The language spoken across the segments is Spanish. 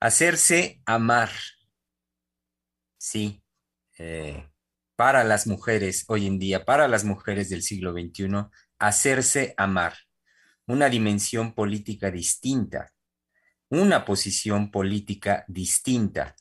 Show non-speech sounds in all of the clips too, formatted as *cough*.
Hacerse amar. Sí, eh, para las mujeres hoy en día, para las mujeres del siglo XXI, hacerse amar. Una dimensión política distinta, una posición política distinta.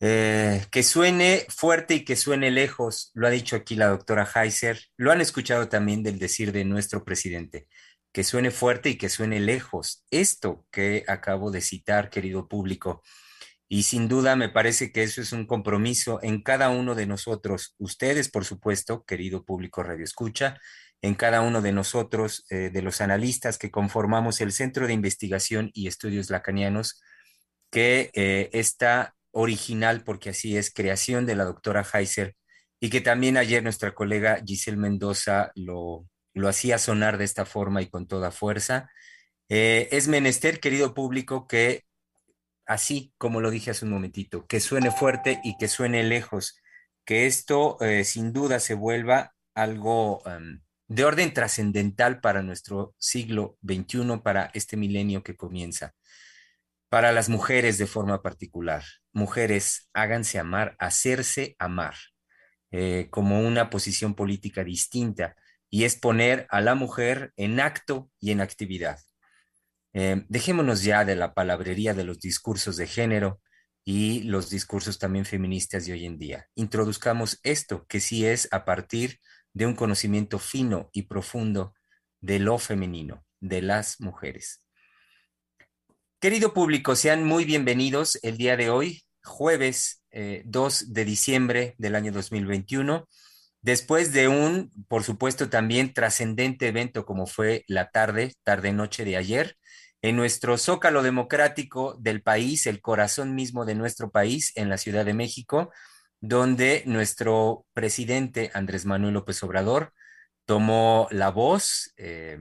Eh, que suene fuerte y que suene lejos, lo ha dicho aquí la doctora Heiser, lo han escuchado también del decir de nuestro presidente que suene fuerte y que suene lejos. Esto que acabo de citar, querido público. Y sin duda me parece que eso es un compromiso en cada uno de nosotros, ustedes, por supuesto, querido público Radio Escucha, en cada uno de nosotros, eh, de los analistas que conformamos el Centro de Investigación y Estudios Lacanianos, que eh, está original, porque así es, creación de la doctora Heiser, y que también ayer nuestra colega Giselle Mendoza lo, lo hacía sonar de esta forma y con toda fuerza. Eh, es menester, querido público, que así como lo dije hace un momentito, que suene fuerte y que suene lejos, que esto eh, sin duda se vuelva algo em, de orden trascendental para nuestro siglo XXI, para este milenio que comienza. Para las mujeres de forma particular, mujeres, háganse amar, hacerse amar, eh, como una posición política distinta y es poner a la mujer en acto y en actividad. Eh, dejémonos ya de la palabrería de los discursos de género y los discursos también feministas de hoy en día. Introduzcamos esto, que sí es a partir de un conocimiento fino y profundo de lo femenino, de las mujeres. Querido público, sean muy bienvenidos el día de hoy, jueves 2 eh, de diciembre del año 2021 Después de un, por supuesto, también trascendente evento como fue la tarde, tarde-noche de ayer, en nuestro zócalo democrático del país, el corazón mismo de nuestro país, en la Ciudad de México, donde nuestro presidente Andrés Manuel López Obrador tomó la voz, eh,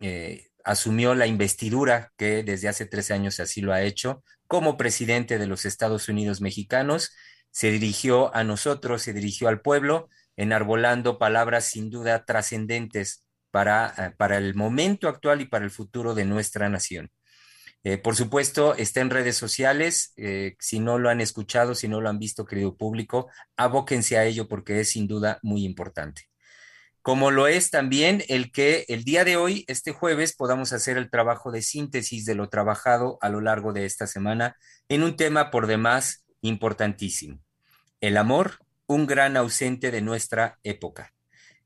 eh, asumió la investidura que desde hace tres años así lo ha hecho como presidente de los Estados Unidos mexicanos, se dirigió a nosotros, se dirigió al pueblo enarbolando palabras sin duda trascendentes para, eh, para el momento actual y para el futuro de nuestra nación. Eh, por supuesto, está en redes sociales. Eh, si no lo han escuchado, si no lo han visto, querido público, abóquense a ello porque es sin duda muy importante. Como lo es también el que el día de hoy, este jueves, podamos hacer el trabajo de síntesis de lo trabajado a lo largo de esta semana en un tema por demás importantísimo. El amor un gran ausente de nuestra época.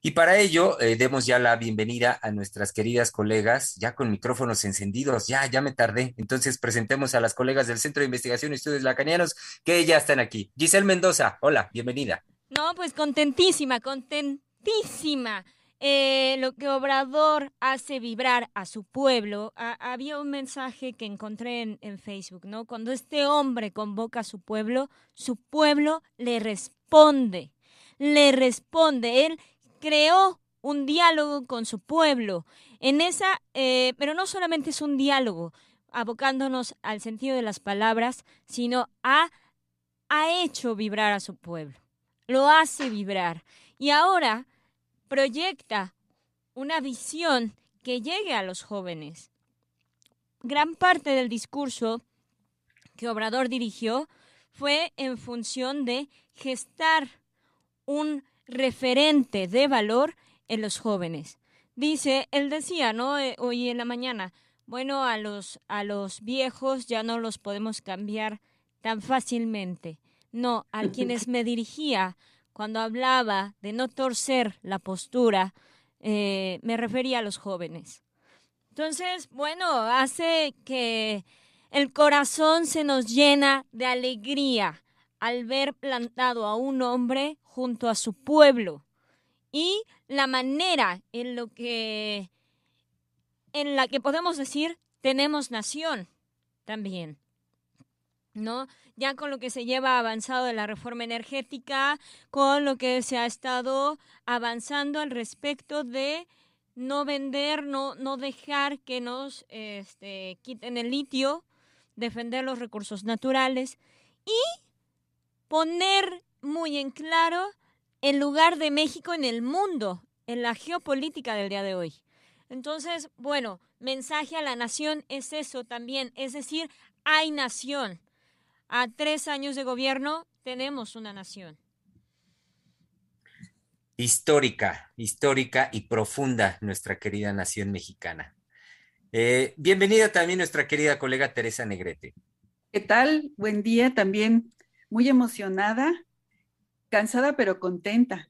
Y para ello, eh, demos ya la bienvenida a nuestras queridas colegas, ya con micrófonos encendidos, ya, ya me tardé. Entonces, presentemos a las colegas del Centro de Investigación y Estudios Lacanianos, que ya están aquí. Giselle Mendoza, hola, bienvenida. No, pues contentísima, contentísima. Eh, lo que Obrador hace vibrar a su pueblo. había un mensaje que encontré en, Facebook, ¿no? Cuando este hombre convoca a su pueblo, su pueblo le responde, le responde. Él creó un diálogo con su pueblo. En esa, eh, pero no solamente es un diálogo, abocándonos al sentido de las palabras, sino ha, ha hecho vibrar a su pueblo. Lo hace vibrar. Y ahora proyecta una visión que llegue a los jóvenes. Gran parte del discurso que Obrador dirigió fue en función de gestar un referente de valor en los jóvenes. Dice, él decía, ¿no? Eh, hoy en la mañana, bueno, a los, a los viejos ya no los podemos cambiar tan fácilmente. No, a quienes me dirigía cuando hablaba de no torcer la postura, eh, me refería a los jóvenes. Entonces, bueno, hace que el corazón se nos llena de alegría al ver plantado a un hombre junto a su pueblo y la manera en lo que en la que podemos decir tenemos nación también. ¿No? Ya con lo que se lleva avanzado de la reforma energética, con lo que se ha estado avanzando al respecto de no vender, no, no dejar que nos este, quiten el litio, defender los recursos naturales y poner muy en claro el lugar de México en el mundo, en la geopolítica del día de hoy. Entonces, bueno, mensaje a la nación es eso también, es decir, hay nación. A tres años de gobierno tenemos una nación. Histórica, histórica y profunda nuestra querida nación mexicana. Eh, bienvenida también nuestra querida colega Teresa Negrete. ¿Qué tal? Buen día también. Muy emocionada, cansada pero contenta.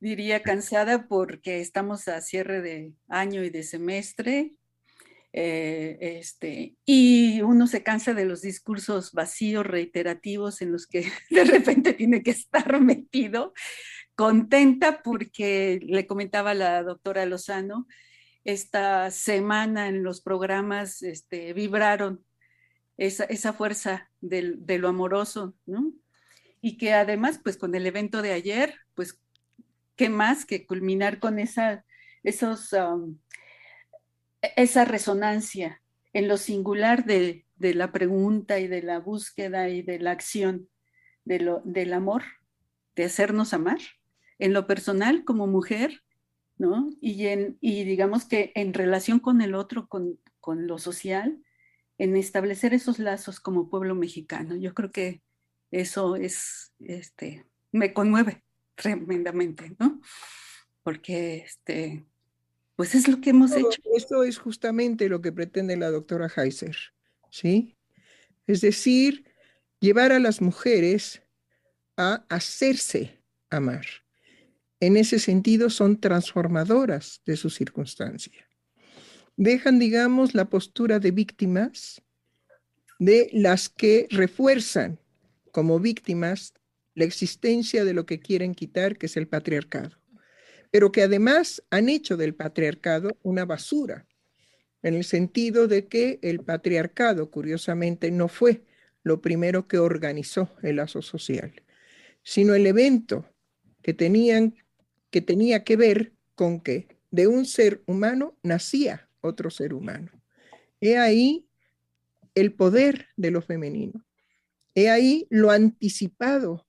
Diría cansada porque estamos a cierre de año y de semestre. Eh, este, y uno se cansa de los discursos vacíos, reiterativos, en los que *laughs* de repente tiene que estar *laughs* metido. Contenta porque le comentaba la doctora Lozano, esta semana en los programas este, vibraron esa, esa fuerza de lo amoroso, ¿no? Y que además, pues con el evento de ayer, pues, ¿qué más que culminar con esa, esos, esa resonancia en lo singular de, de, la pregunta y de la búsqueda y de la acción de lo, del amor, de hacernos amar, en lo personal como mujer, ¿no? Y, en, y digamos que en relación con el otro, con, con lo social, en establecer esos lazos como pueblo mexicano. Yo creo que eso es, este, me conmueve tremendamente, ¿no? Porque, este, pues es lo que hemos hecho. Esto es justamente lo que pretende la doctora Heiser, ¿sí? Es decir, llevar a las mujeres a hacerse amar. En ese sentido, son transformadoras de su circunstancia. Dejan, digamos, la postura de víctimas de las que refuerzan como víctimas la existencia de lo que quieren quitar, que es el patriarcado, pero que además han hecho del patriarcado una basura, en el sentido de que el patriarcado, curiosamente, no fue lo primero que organizó el lazo social, sino el evento que, tenían, que tenía que ver con que de un ser humano nacía otro ser humano. He ahí el poder de lo femenino. He ahí lo anticipado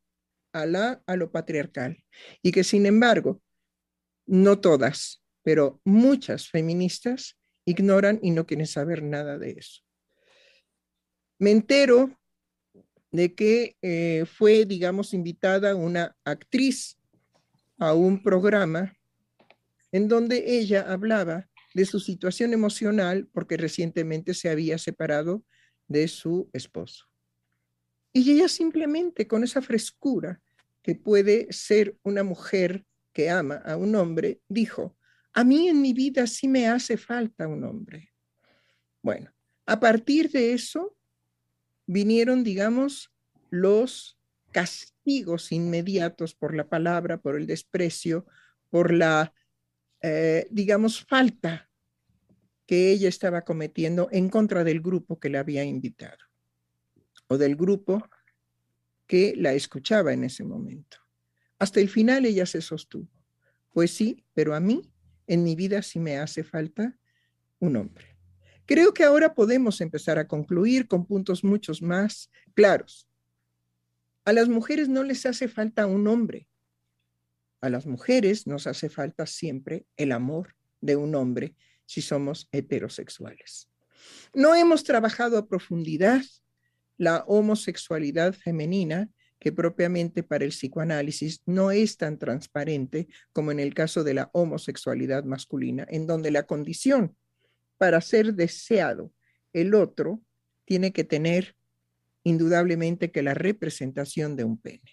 a, a lo patriarcal y que sin embargo, no todas, pero muchas feministas ignoran y no quieren saber nada de eso. Me entero de que eh, fue, digamos, invitada una actriz a un programa en donde ella hablaba de su situación emocional porque recientemente se había separado de su esposo. Y ella simplemente con esa frescura que puede ser una mujer que ama a un hombre, dijo, a mí en mi vida sí me hace falta un hombre. Bueno, a partir de eso vinieron, digamos, los castigos inmediatos por la palabra, por el desprecio, por la, eh, digamos, falta que ella estaba cometiendo en contra del grupo que la había invitado o del grupo que la escuchaba en ese momento. Hasta el final ella se sostuvo. Pues sí, pero a mí en mi vida sí me hace falta un hombre. Creo que ahora podemos empezar a concluir con puntos muchos más claros. A las mujeres no les hace falta un hombre. A las mujeres nos hace falta siempre el amor de un hombre si somos heterosexuales. No hemos trabajado a profundidad la homosexualidad femenina, que propiamente para el psicoanálisis no es tan transparente como en el caso de la homosexualidad masculina, en donde la condición para ser deseado el otro tiene que tener indudablemente que la representación de un pene,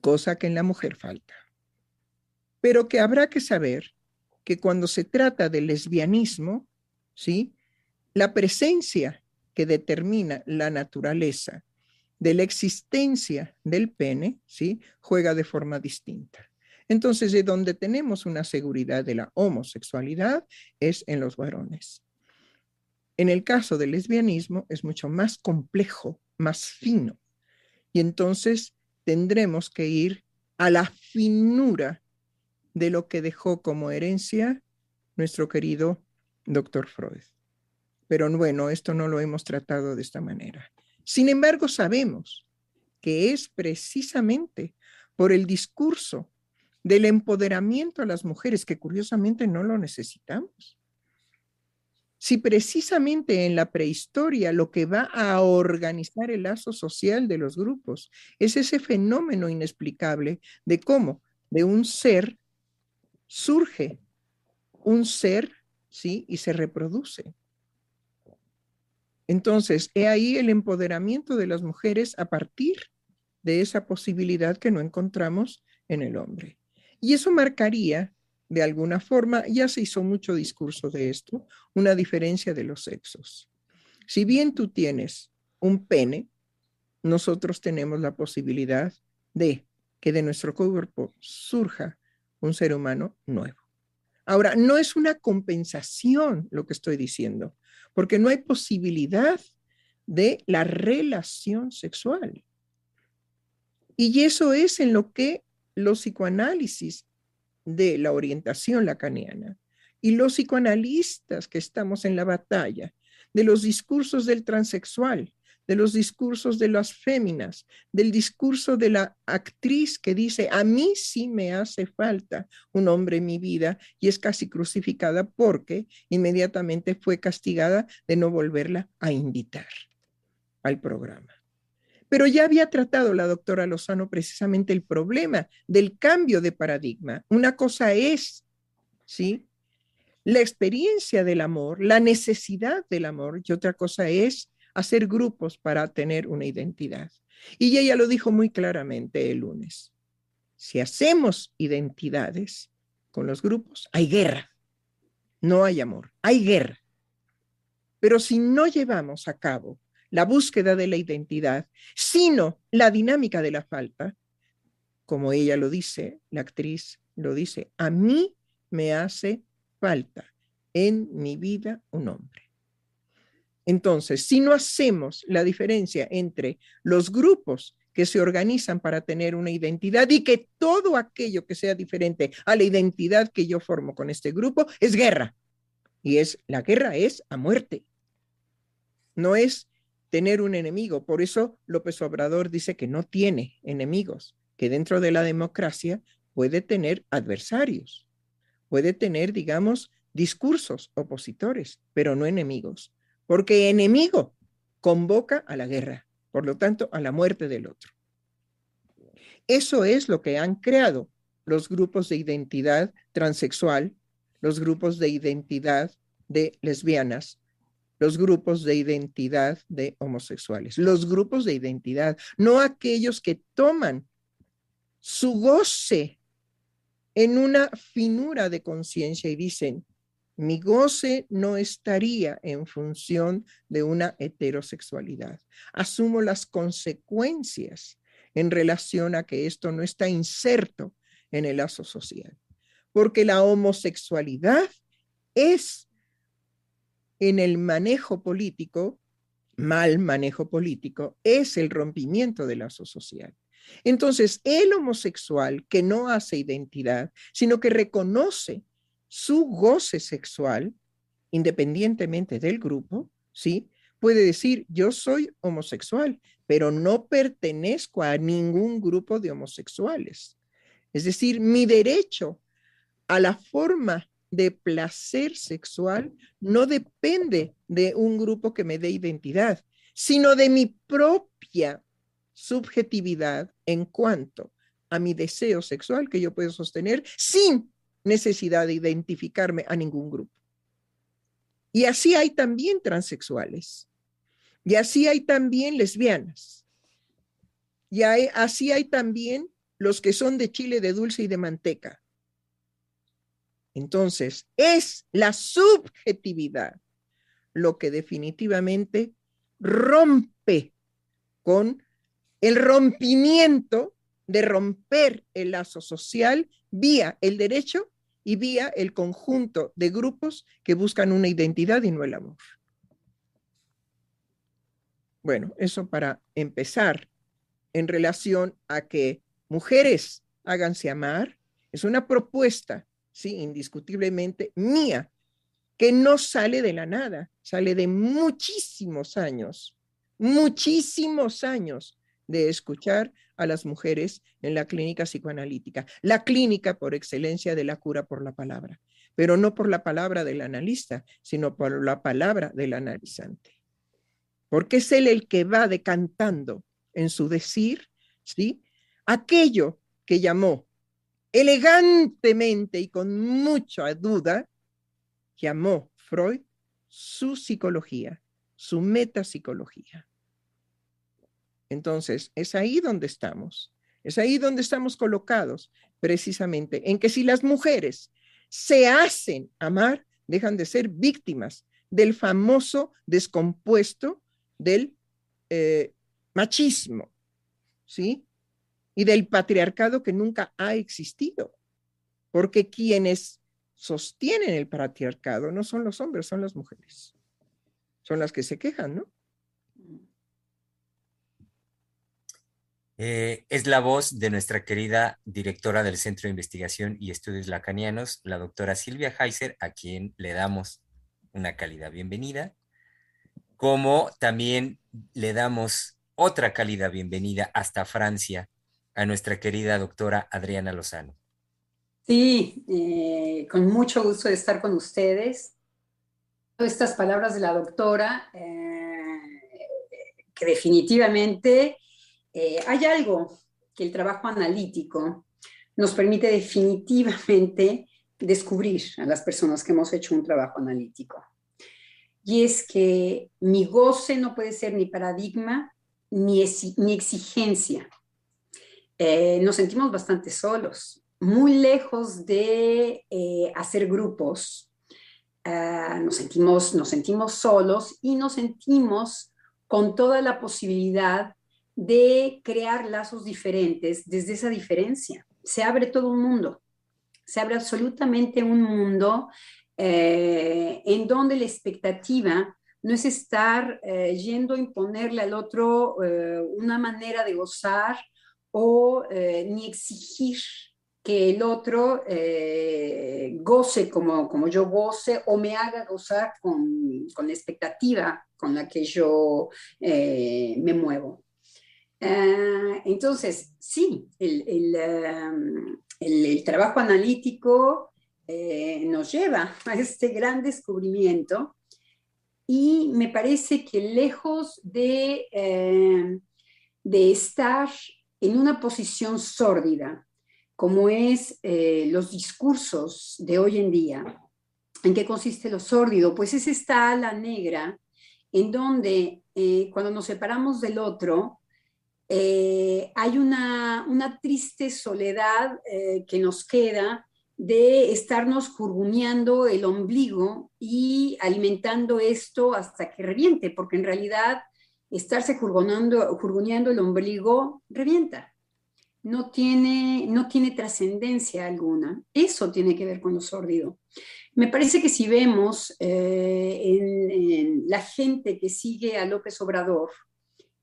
cosa que en la mujer falta. Pero que habrá que saber que cuando se trata del lesbianismo, ¿sí? La presencia que determina la naturaleza de la existencia del pene, ¿sí? Juega de forma distinta. Entonces, de donde tenemos una seguridad de la homosexualidad es en los varones. En el caso del lesbianismo es mucho más complejo, más fino. Y entonces tendremos que ir a la finura de lo que dejó como herencia nuestro querido doctor Freud. Pero bueno, esto no lo hemos tratado de esta manera. Sin embargo, sabemos que es precisamente por el discurso del empoderamiento a las mujeres, que curiosamente no lo necesitamos. Si precisamente en la prehistoria lo que va a organizar el lazo social de los grupos es ese fenómeno inexplicable de cómo de un ser surge un ser, ¿sí? Y se reproduce. Entonces, he ahí el empoderamiento de las mujeres a partir de esa posibilidad que no encontramos en el hombre. Y eso marcaría, de alguna forma, ya se hizo mucho discurso de esto, una diferencia de los sexos. Si bien tú tienes un pene, nosotros tenemos la posibilidad de que de nuestro cuerpo surja un ser humano nuevo. Ahora, no es una compensación lo que estoy diciendo, porque no hay posibilidad de la relación sexual. Y eso es en lo que los psicoanálisis de la orientación lacaniana y los psicoanalistas que estamos en la batalla de los discursos del transexual, de los discursos de las féminas, del discurso de la actriz que dice, a mí sí me hace falta un hombre en mi vida y es casi crucificada porque inmediatamente fue castigada de no volverla a invitar al programa. Pero ya había tratado la doctora Lozano precisamente el problema del cambio de paradigma. Una cosa es, ¿sí? La experiencia del amor, la necesidad del amor, y otra cosa es hacer grupos para tener una identidad. Y ella lo dijo muy claramente el lunes. Si hacemos identidades con los grupos, hay guerra. No hay amor, hay guerra. Pero si no llevamos a cabo la búsqueda de la identidad, sino la dinámica de la falta, como ella lo dice, la actriz lo dice, a mí me hace falta en mi vida un hombre. Entonces, si no hacemos la diferencia entre los grupos que se organizan para tener una identidad y que todo aquello que sea diferente a la identidad que yo formo con este grupo es guerra. Y es la guerra es a muerte. No es tener un enemigo. Por eso López Obrador dice que no tiene enemigos, que dentro de la democracia puede tener adversarios, puede tener, digamos, discursos opositores, pero no enemigos, porque enemigo convoca a la guerra, por lo tanto, a la muerte del otro. Eso es lo que han creado los grupos de identidad transexual, los grupos de identidad de lesbianas, los grupos de identidad de homosexuales, los grupos de identidad, no aquellos que toman su goce en una finura de conciencia y dicen, mi goce no estaría en función de una heterosexualidad. Asumo las consecuencias en relación a que esto no está inserto en el lazo social, porque la homosexualidad es en el manejo político, mal manejo político, es el rompimiento del lazo social. Entonces, el homosexual que no hace identidad, sino que reconoce su goce sexual, independientemente del grupo, ¿sí? Puede decir, yo soy homosexual, pero no pertenezco a ningún grupo de homosexuales. Es decir, mi derecho a la forma de placer sexual no depende de un grupo que me dé identidad, sino de mi propia subjetividad en cuanto a mi deseo sexual que yo puedo sostener sin necesidad de identificarme a ningún grupo. Y así hay también transexuales. Y así hay también lesbianas. Y así hay también los que son de chile de dulce y de manteca. Entonces, es la subjetividad lo que definitivamente rompe con el rompimiento de romper el lazo social vía el derecho y vía el conjunto de grupos que buscan una identidad y no el amor. Bueno, eso para empezar en relación a que mujeres háganse amar, es una propuesta, sí, indiscutiblemente mía, que no sale de la nada, sale de muchísimos años, muchísimos años de escuchar a las mujeres en la clínica psicoanalítica, la clínica por excelencia de la cura por la palabra, pero no por la palabra del analista, sino por la palabra del analizante. Porque es él el que va decantando en su decir, ¿sí? Aquello que llamó elegantemente y con mucha duda, llamó Freud su psicología, su metapsicología. Entonces, es ahí donde estamos, es ahí donde estamos colocados, precisamente, en que si las mujeres se hacen amar, dejan de ser víctimas del famoso descompuesto del eh, machismo, ¿sí? Y del patriarcado que nunca ha existido, porque quienes sostienen el patriarcado no son los hombres, son las mujeres. Son las que se quejan, ¿no? Eh, es la voz de nuestra querida directora del Centro de Investigación y Estudios Lacanianos, la doctora Silvia Heiser, a quien le damos una cálida bienvenida, como también le damos otra cálida bienvenida hasta Francia a nuestra querida doctora Adriana Lozano. Sí, eh, con mucho gusto de estar con ustedes. Estas palabras de la doctora, eh, que definitivamente eh, hay algo que el trabajo analítico nos permite definitivamente descubrir a las personas que hemos hecho un trabajo analítico. Y es que mi goce no puede ser ni paradigma ni, exigencia. Eh, nos sentimos bastante solos, muy lejos de eh, hacer grupos. Ah, nos, sentimos, nos sentimos solos y nos sentimos con toda la posibilidad de crear lazos diferentes desde esa diferencia. Se abre todo un mundo, se abre absolutamente un mundo eh, en donde la expectativa no es estar eh, yendo a imponerle al otro eh, una manera de gozar o ni exigir que el otro goce como, como yo goce o me haga gozar con, con la expectativa con la que yo me muevo. Ah, entonces, sí, el, el, trabajo analítico eh, nos lleva *laughs* a este gran descubrimiento y me parece que lejos de, eh, de estar en una posición sórdida, como es eh, los discursos de hoy en día, ¿en qué consiste lo sórdido? Pues es esta ala negra en donde cuando nos separamos del otro, eh, hay una, triste soledad eh, que nos queda de estarnos jurguneando el ombligo y alimentando esto hasta que reviente, porque en realidad estarse jurguneando el ombligo revienta. No tiene, no tiene trascendencia alguna. Eso tiene que ver con lo sórdido. Me parece que si vemos eh, en la gente que sigue a López Obrador,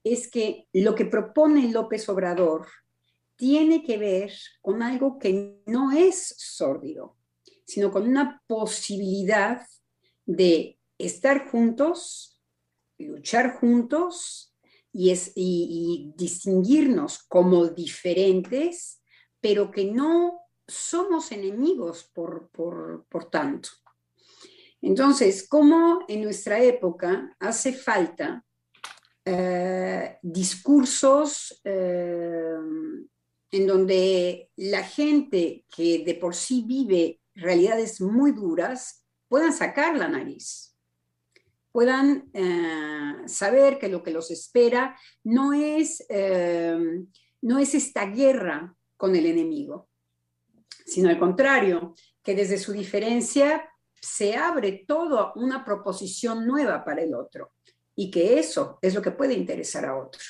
es que lo que propone López Obrador tiene que ver con algo que no es sórdido, sino con una posibilidad de estar juntos, luchar juntos y, distinguirnos como diferentes, pero que no somos enemigos por, por tanto. Entonces, ¿cómo en nuestra época hace falta eh, discursos eh, en donde la gente que de por sí vive realidades muy duras puedan sacar la nariz, puedan eh, saber que lo que los espera no es, no es esta guerra con el enemigo, sino al contrario, que desde su diferencia se abre toda una proposición nueva para el otro y que eso es lo que puede interesar a otro.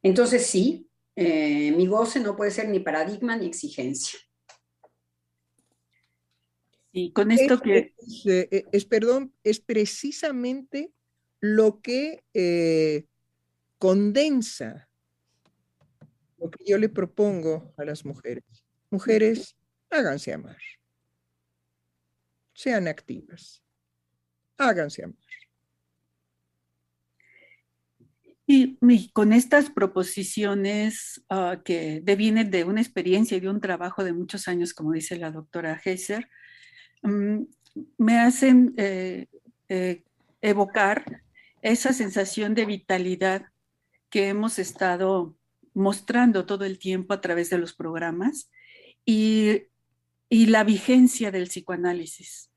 Entonces sí, eh, mi goce no puede ser ni paradigma ni exigencia. Y con esto que... Eh, es, perdón, es precisamente lo que eh, condensa lo que yo le propongo a las mujeres. Mujeres, háganse amar. Sean activas. Háganse amar. Y, con estas proposiciones ah, que devienen de una experiencia y de un trabajo de muchos años, como dice la doctora Heiser, mm, me hacen eh, eh, evocar esa sensación de vitalidad que hemos estado mostrando todo el tiempo a través de los programas y, y la vigencia del psicoanálisis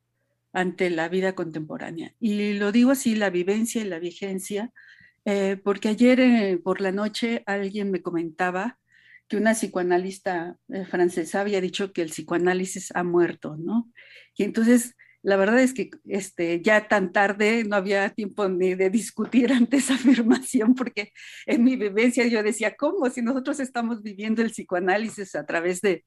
ante la vida contemporánea. Y lo digo así, la vivencia y la vigencia, eh, porque ayer eh, por la noche alguien me comentaba que una psicoanalista eh, francesa había dicho que el psicoanálisis ha muerto, ¿no? Y entonces, la verdad es que este, ya tan tarde no había tiempo ni de discutir *laughs* ante esa afirmación, porque en mi vivencia yo decía, ¿cómo? Si nosotros estamos viviendo el psicoanálisis a través de,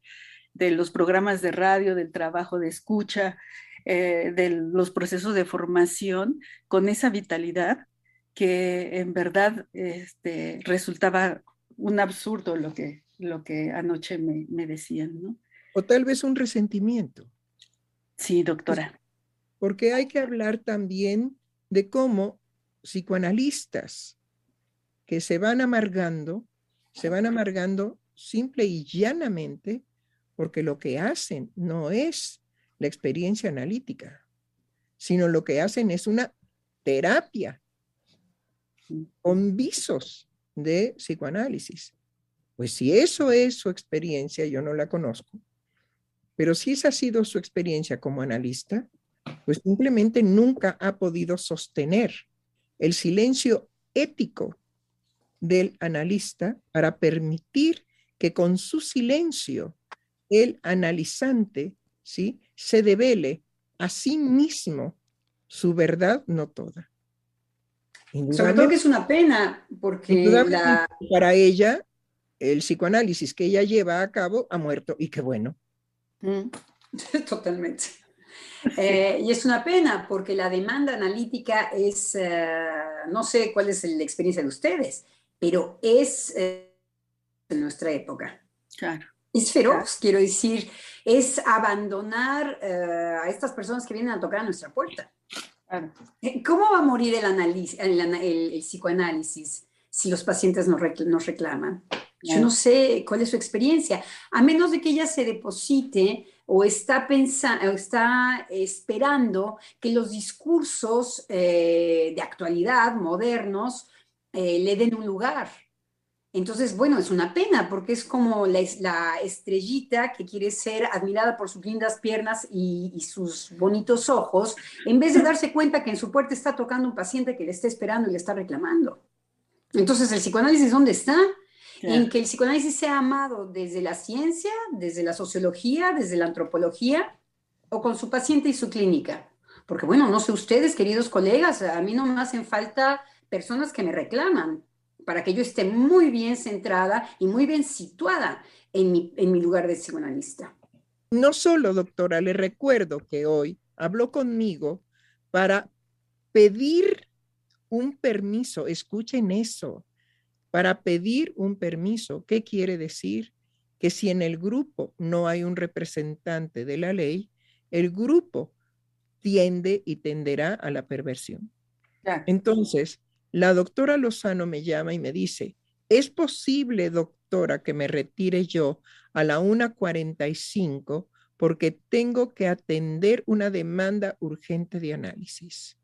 de los programas de radio, del trabajo de escucha, de los procesos de formación, con esa vitalidad, que en verdad este, resultaba un absurdo lo que, lo que anoche me, me decían, ¿no? O tal vez un resentimiento. Sí, doctora. Porque hay que hablar también de cómo psicoanalistas que se van amargando, se van amargando simple y llanamente porque lo que hacen no es la experiencia analítica, sino lo que hacen es una terapia con visos de psicoanálisis. Pues si eso es su experiencia, yo no la conozco, pero si esa ha sido su experiencia como analista, pues simplemente nunca ha podido sostener el silencio ético del analista para permitir que con su silencio el analizante ¿sí? se devele a sí mismo su verdad, no toda. Sobre todo que es una pena, porque para ella el psicoanálisis que ella lleva a cabo ha muerto y qué bueno. Mm, *laughs* totalmente. Eh, y es una pena porque la demanda analítica es, eh, no sé cuál es la experiencia de ustedes, pero es eh, en nuestra época. Claro. Es feroz, quiero decir, es abandonar a estas personas que vienen a tocar a nuestra puerta. Eh, ¿Cómo va a morir el, análisis, el, psicoanálisis si los pacientes nos, reclaman? Yo no sé cuál es su experiencia, a menos de que ella se deposite o está, pensando, está esperando que los discursos eh, de actualidad, modernos, eh, le den un lugar. Entonces, bueno, es una pena porque es como la, estrellita que quiere ser admirada por sus lindas piernas y, sus bonitos ojos, en vez de darse cuenta que en su puerta está tocando un paciente que le está esperando y le está reclamando. Entonces, ¿el psicoanálisis dónde está? En que el psicoanálisis sea amado desde la ciencia, desde la sociología, desde la antropología o con su paciente y su clínica. Porque bueno, no sé ustedes, queridos colegas, a mí no me hacen falta personas que me reclaman para que yo esté muy bien centrada y muy bien situada en mi, en mi lugar de psicoanalista. No solo, doctora, le recuerdo que hoy habló conmigo para pedir un permiso, escuchen eso, para pedir un permiso. ¿Qué quiere decir? Que si en el grupo no hay un representante de la ley, el grupo tiende y tenderá a la perversión. Entonces, la doctora Lozano me llama y me dice, ¿es posible, doctora, que me retire yo a la 1.45 porque tengo que atender una demanda urgente de análisis?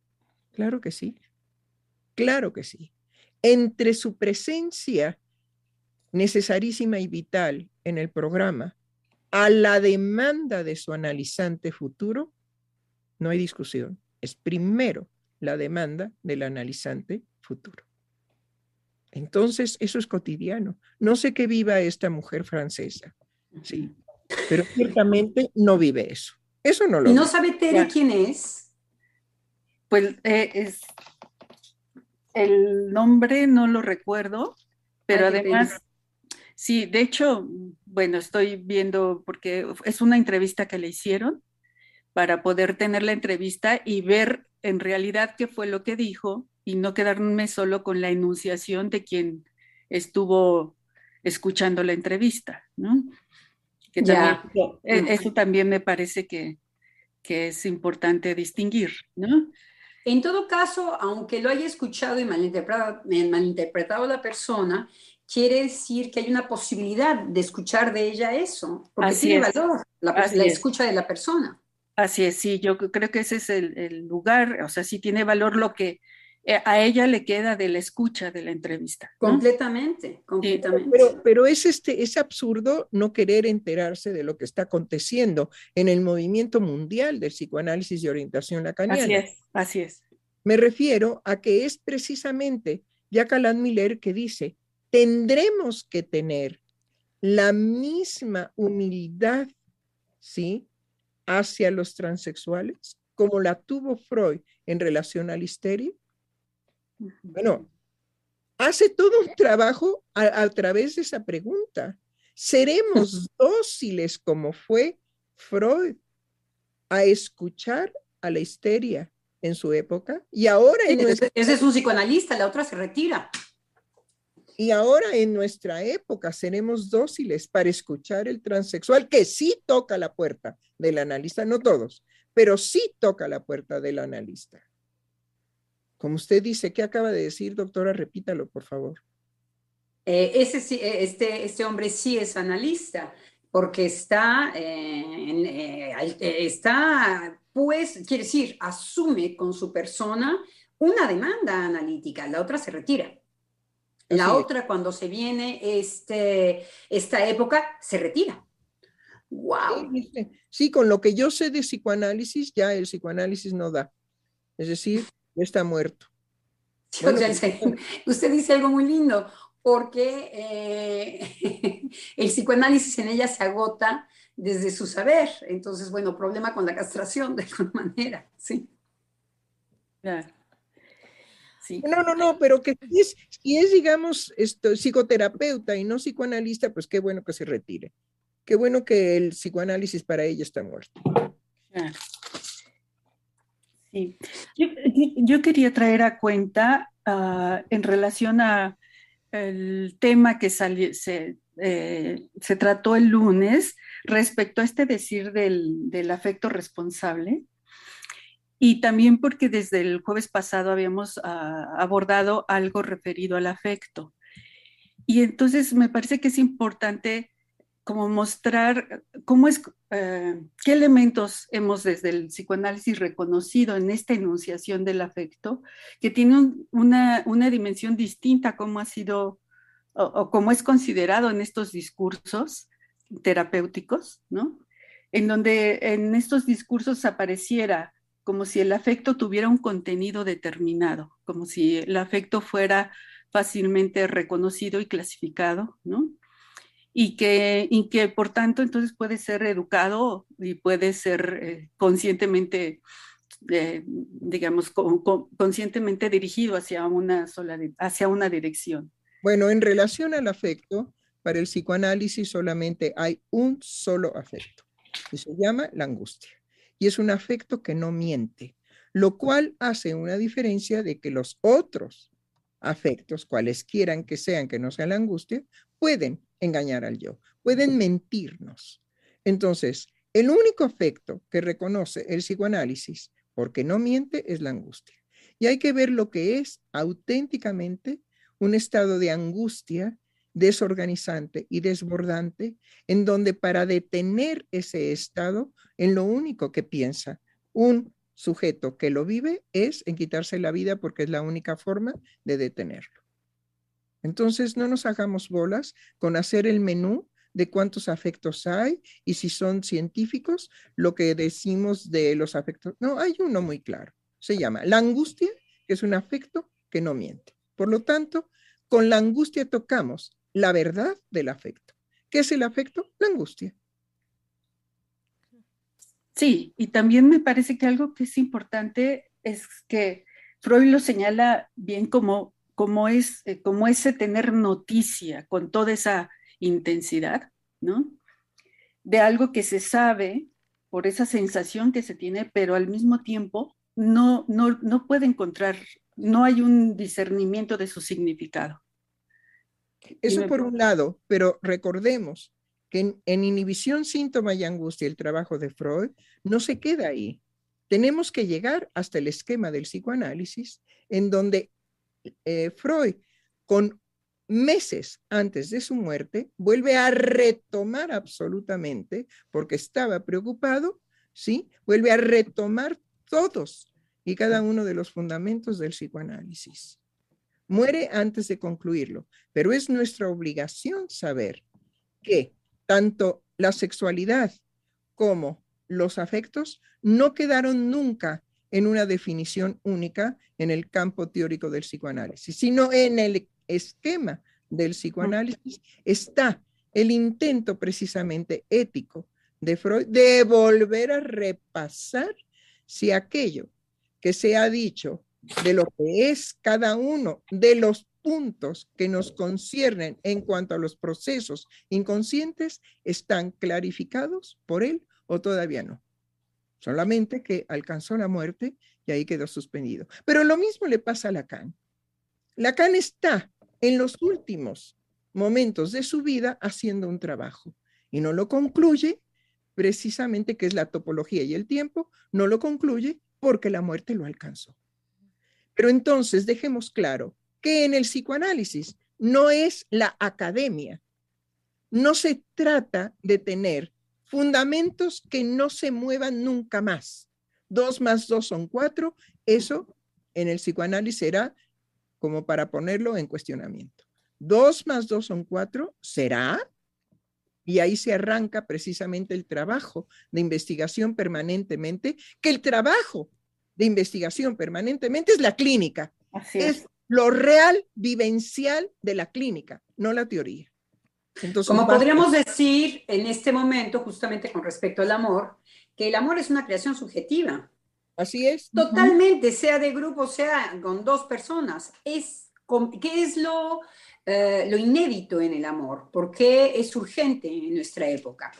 Claro que sí, claro que sí. Entre su presencia necesarísima y vital en el programa a la demanda de su analizante futuro, no hay discusión. Es primero la demanda del analizante futuro. Entonces, eso es cotidiano. No sé qué viva esta mujer francesa, sí, pero ciertamente no vive eso. Eso no lo. ¿Y no sabe Tere quién es? Pues eh, es el nombre no lo recuerdo, pero además, sí, de hecho, bueno, estoy viendo porque es una entrevista que le hicieron para poder tener la entrevista y ver en realidad qué fue lo que dijo y no quedarme solo con la enunciación de quien estuvo escuchando la entrevista, ¿no? Que e, eso, también me parece que, que, es importante distinguir, ¿no? En todo caso, aunque lo haya escuchado y malinterpretado, malinterpretado la persona, quiere decir que hay una posibilidad de escuchar de ella eso, porque tiene valor la, la escucha de la persona. Así es, sí, yo creo que ese es el, el, lugar, o sea, sí tiene valor lo que eh, a ella le queda de la escucha de la entrevista. Completamente, completamente. pero, pero es, este, es absurdo no querer enterarse de lo que está aconteciendo en el movimiento mundial de psicoanálisis y orientación lacaniana. Así es, así es. Me refiero a que es precisamente Jacques Miller que dice, tendremos que tener la misma humildad, ¿sí? Hacia los transexuales como la tuvo Freud en relación al histerio bueno, hace todo un trabajo a, través de esa pregunta. ¿Seremos *laughs* dóciles como fue Freud a escuchar a la histeria en su época? Y ahora... ese es un psicoanalista, la otra se retira. Y ahora en nuestra época seremos dóciles para escuchar el transexual que sí toca la puerta del analista, no todos, pero sí toca la puerta del analista. Como usted dice, ¿qué acaba de decir, doctora? Repítalo, por favor. Eh, ese, eh, este, este hombre sí es analista, porque está, eh, está, pues, quiere decir, asume con su persona una demanda analítica, la otra se retira. La otra, cuando se viene este, esta época, se retira. ¡Wow! Sí, con lo que yo sé de psicoanálisis, ya el psicoanálisis no da. Es decir, está muerto. *laughs* usted dice algo muy lindo, porque eh, *laughs* el psicoanálisis en ella se agota desde su saber. Entonces, bueno, problema con la castración de alguna manera, sí. No, no, no, pero que si es, si es digamos, esto, psicoterapeuta y no psicoanalista, pues qué bueno que se retire. Qué bueno que el psicoanálisis para ella está muerto. Sí, yo, quería traer a cuenta ah, en relación a el tema que se, eh, se, trató el lunes respecto a este decir del, del, afecto responsable. Y también porque desde el jueves pasado habíamos ah, abordado algo referido al afecto. Y entonces me parece que es importante como mostrar cómo es, eh, qué elementos hemos desde el psicoanálisis reconocido en esta enunciación del afecto, que tiene una, una, dimensión distinta como ha sido o, o cómo es considerado en estos discursos terapéuticos, ¿no? En donde en estos discursos apareciera como si el afecto tuviera un contenido determinado, como si el afecto fuera fácilmente reconocido y clasificado, ¿no? y que, y que por tanto entonces puede ser educado y puede ser eh, conscientemente, eh, digamos, conscientemente dirigido hacia una sola, hacia una dirección. Bueno, en relación al afecto, para el psicoanálisis solamente hay un solo afecto y se llama la angustia. Y es un afecto que no miente, lo cual hace una diferencia de que los otros afectos, cuales quieran que sean que no sea la angustia, pueden engañar al yo, pueden mentirnos. Entonces, el único afecto que reconoce el psicoanálisis, porque no miente, es la angustia. Y hay que ver lo que es auténticamente un estado de angustia desorganizante y desbordante, en donde para detener ese estado, en lo único que piensa un sujeto que lo vive es en quitarse la vida porque es la única forma de detenerlo. Entonces, no nos hagamos bolas con hacer el menú de cuántos afectos hay y si son científicos, lo que decimos de los afectos. No, hay uno muy claro. Se llama la angustia, que es un afecto que no miente. Por lo tanto, con la angustia tocamos la verdad del afecto. ¿Qué es el afecto? La angustia. Sí, y también me parece que algo que es importante es que Freud lo señala bien como como, es, eh, como ese tener noticia con toda esa intensidad, ¿no? De algo que se sabe por esa sensación que se tiene, pero al mismo tiempo no, no, no puede encontrar, no hay un discernimiento de su significado. Eso por un lado, pero recordemos que en, en, inhibición, síntoma y angustia, el trabajo de Freud no se queda ahí. Tenemos que llegar hasta el esquema del psicoanálisis, en donde eh, Freud, con meses antes de su muerte, vuelve a retomar absolutamente, porque estaba preocupado, ¿sí? Vuelve a retomar todos y cada uno de los fundamentos del psicoanálisis. Muere antes de concluirlo, pero es nuestra obligación saber que tanto la sexualidad como los afectos no quedaron nunca en una definición única en el campo teórico del psicoanálisis, sino en el esquema del psicoanálisis está el intento precisamente ético de Freud de volver a repasar si aquello que se ha dicho de lo que es cada uno de los puntos que nos conciernen en cuanto a los procesos inconscientes están clarificados por él o todavía no solamente que alcanzó la muerte y ahí quedó suspendido. Pero lo mismo le pasa a Lacan. Lacan está en los últimos momentos de su vida haciendo un trabajo y no lo concluye precisamente que es la topología y el tiempo, no lo concluye porque la muerte lo alcanzó. Pero entonces dejemos claro que en el psicoanálisis no es la academia, no se trata de tener fundamentos que no se muevan nunca más. Dos más dos son cuatro. Eso en el psicoanálisis será como para ponerlo en cuestionamiento. Dos más dos son cuatro, ¿será? Y ahí se arranca precisamente el trabajo de investigación permanentemente, que el trabajo de investigación permanentemente es la clínica. es lo real, vivencial de la clínica, no la teoría. Como podríamos decir en este momento, justamente con respecto al amor, que el amor es una creación subjetiva. Así es. Totalmente, sea de grupo, sea con dos personas. Es, ¿Qué es lo, eh, lo inédito en el amor? ¿Por qué es urgente en nuestra época?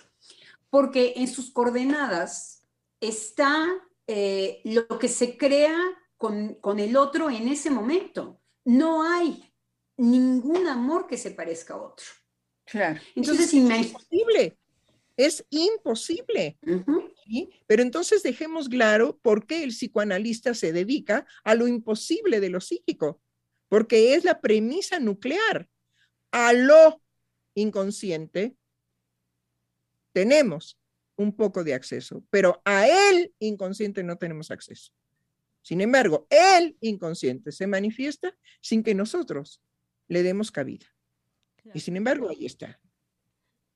Porque en sus coordenadas está eh, lo que se crea con, con el otro en ese momento. No hay ningún amor que se parezca a otro. Claro. Entonces, es imposible. Es imposible. Pero entonces dejemos claro por qué el psicoanalista se dedica a lo imposible de lo psíquico, porque es la premisa nuclear. A lo inconsciente tenemos un poco de acceso, pero a el inconsciente no tenemos acceso. Sin embargo, el inconsciente se manifiesta sin que nosotros le demos cabida. Y sin embargo, ahí está.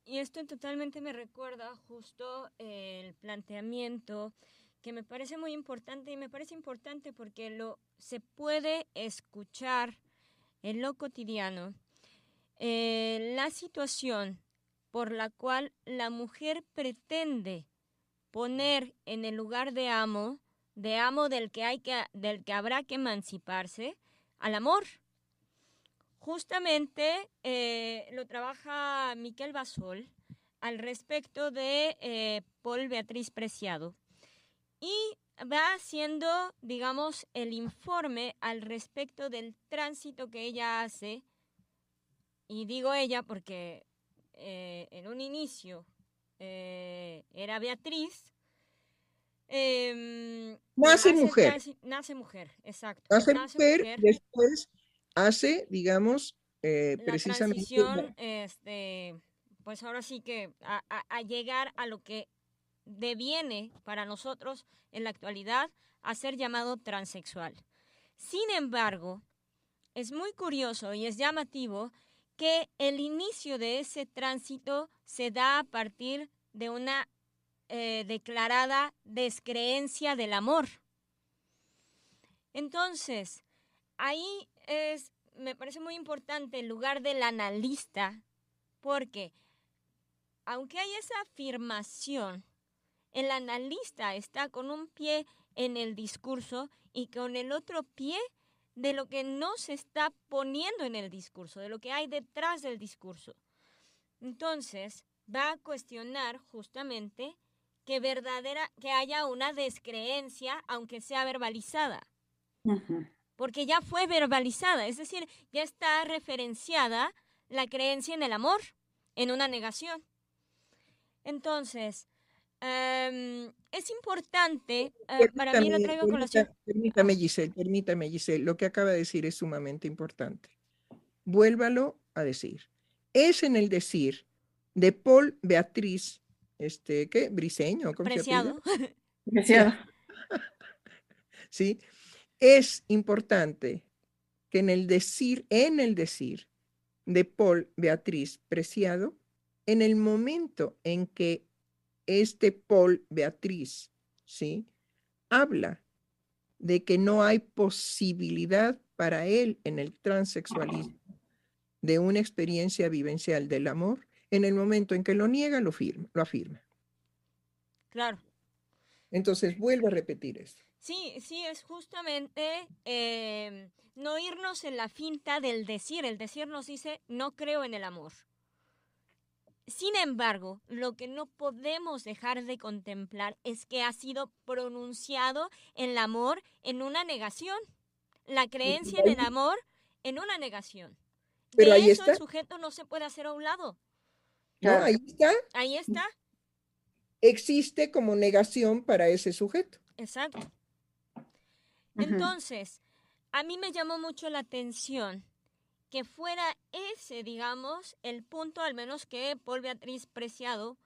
Y esto totalmente me recuerda justo el planteamiento que me parece muy importante y me parece importante porque lo se puede escuchar en lo cotidiano eh, la situación por la cual la mujer pretende poner en el lugar de amo, de amo del que hay que del que habrá que emanciparse, al amor. Justamente eh, lo trabaja Miquel Basol al respecto de eh, Paul Beatriz Preciado y va haciendo, digamos, el informe al respecto del tránsito que ella hace, y digo ella porque eh, en un inicio era Beatriz. Em, nace mujer. Nace, mujer, exacto. Nace, mujer, después hace, digamos, eh, precisamente... este, pues ahora sí que a, llegar a lo que deviene para nosotros en la actualidad a ser llamado transexual. Sin embargo, es muy curioso y es llamativo que el inicio de ese tránsito se da a partir de una eh, declarada descreencia del amor. Entonces, ahí es, me parece muy importante el lugar del analista, porque aunque hay esa afirmación, el analista está con un pie en el discurso y con el otro pie de lo que no se está poniendo en el discurso, de lo que hay detrás del discurso. Entonces, va a cuestionar justamente que verdadera que haya una descreencia aunque sea verbalizada. Porque ya fue verbalizada, es decir, ya está referenciada la creencia en el amor, en una negación. Entonces, em, es importante, eh, para mí lo traigo con Permítame, Giselle, permítame, Giselle, lo que acaba de decir es sumamente importante. Vuélvalo a decir. Es en el decir de Paul Beatriz, este, ¿qué? Briseño, ¿cómo Preciado. *laughs* Preciado. *laughs* sí, es importante que en el decir, en el decir de Paul Beatriz Preciado, en el momento en que este Paul Beatriz, ¿sí? Habla de que no hay posibilidad para él en el transexualismo de una experiencia vivencial del amor, en el momento en que lo niega, lo, firma, lo afirma. Claro. Entonces, vuelvo a repetir esto. Sí, sí, es justamente em, no irnos en la finta del decir. El decir nos dice, no creo en el amor. Sin embargo, lo que no podemos dejar de contemplar es que ha sido pronunciado el amor en una negación. La creencia en el amor en una negación. Pero ahí eso está. el sujeto no se puede hacer a un lado. No, ahí está. Ahí está. Existe como negación para ese sujeto. Exacto. Entonces, a mí me llamó mucho la atención que fuera ese, digamos, el punto al menos que Paul Beatriz Preciado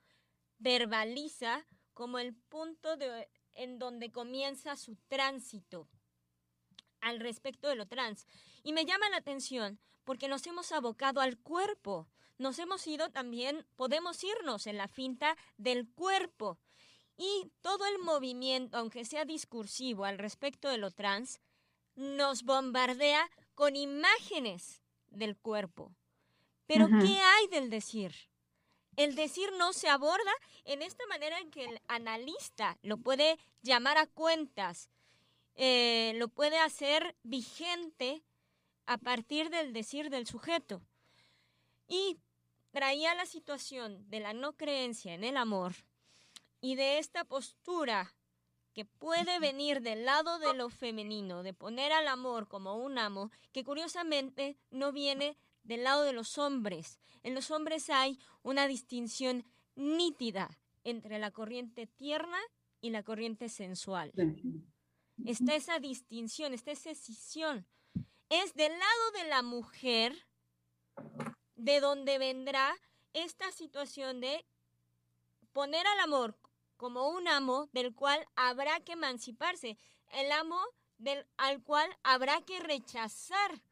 verbaliza como el punto de, en donde comienza su tránsito al respecto de lo trans. Y me llama la atención porque nos hemos abocado al cuerpo, nos hemos ido también, podemos irnos en la finta del cuerpo. Y todo el movimiento, aunque sea discursivo al respecto de lo trans, nos bombardea con imágenes del cuerpo. Pero ¿qué hay del decir? El decir no se aborda en esta manera en que el analista lo puede llamar a cuentas, eh, lo puede hacer vigente a partir del decir del sujeto. Y traía la situación de la no creencia en el amor y de esta postura que puede venir del lado de lo femenino, de poner al amor como un amo, que curiosamente no viene del lado de los hombres. En los hombres hay una distinción nítida entre la corriente tierna y la corriente sensual. Está esa distinción, está esa escisión. Es del lado de la mujer de donde vendrá esta situación de poner al amor como un amo del cual habrá que emanciparse, el amo del, al cual habrá que rechazar.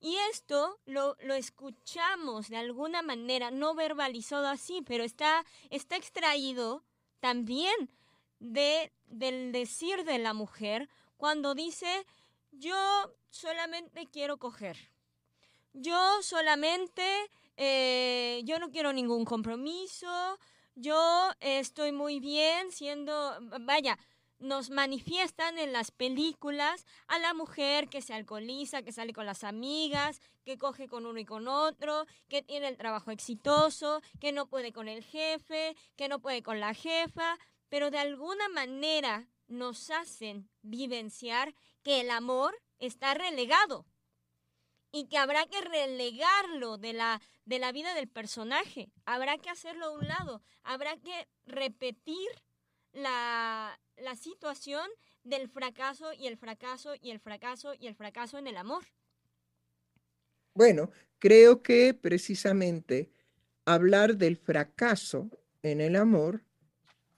Y esto lo, lo, escuchamos de alguna manera, no verbalizado así, pero está, está extraído también de, del decir de la mujer cuando dice, yo solamente quiero coger, yo solamente, eh, yo no quiero ningún compromiso, yo estoy muy bien siendo, vaya, nos manifiestan en las películas a la mujer que se alcoholiza, que sale con las amigas, que coge con uno y con otro, que tiene el trabajo exitoso, que no puede con el jefe, que no puede con la jefa, pero de alguna manera nos hacen vivenciar que el amor está relegado y que habrá que relegarlo de la, de la vida del personaje, habrá que hacerlo a un lado, habrá que repetir la, la situación del fracaso y el fracaso y el fracaso y el fracaso en el amor. Bueno, creo que precisamente hablar del fracaso en el amor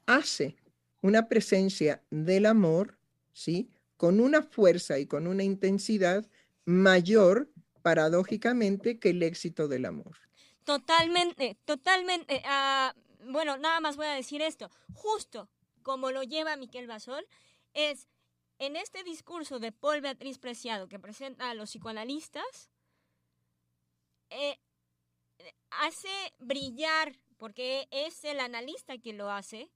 hace una presencia del amor, ¿sí? Con una fuerza y con una intensidad mayor paradójicamente que el éxito del amor. Totalmente, totalmente. Ah, bueno, nada más voy a decir esto. Justo como lo lleva Miquel Basol, es en este discurso de Paul Beatriz Preciado que presenta a los psicoanalistas, eh, hace brillar, porque es el analista quien lo hace,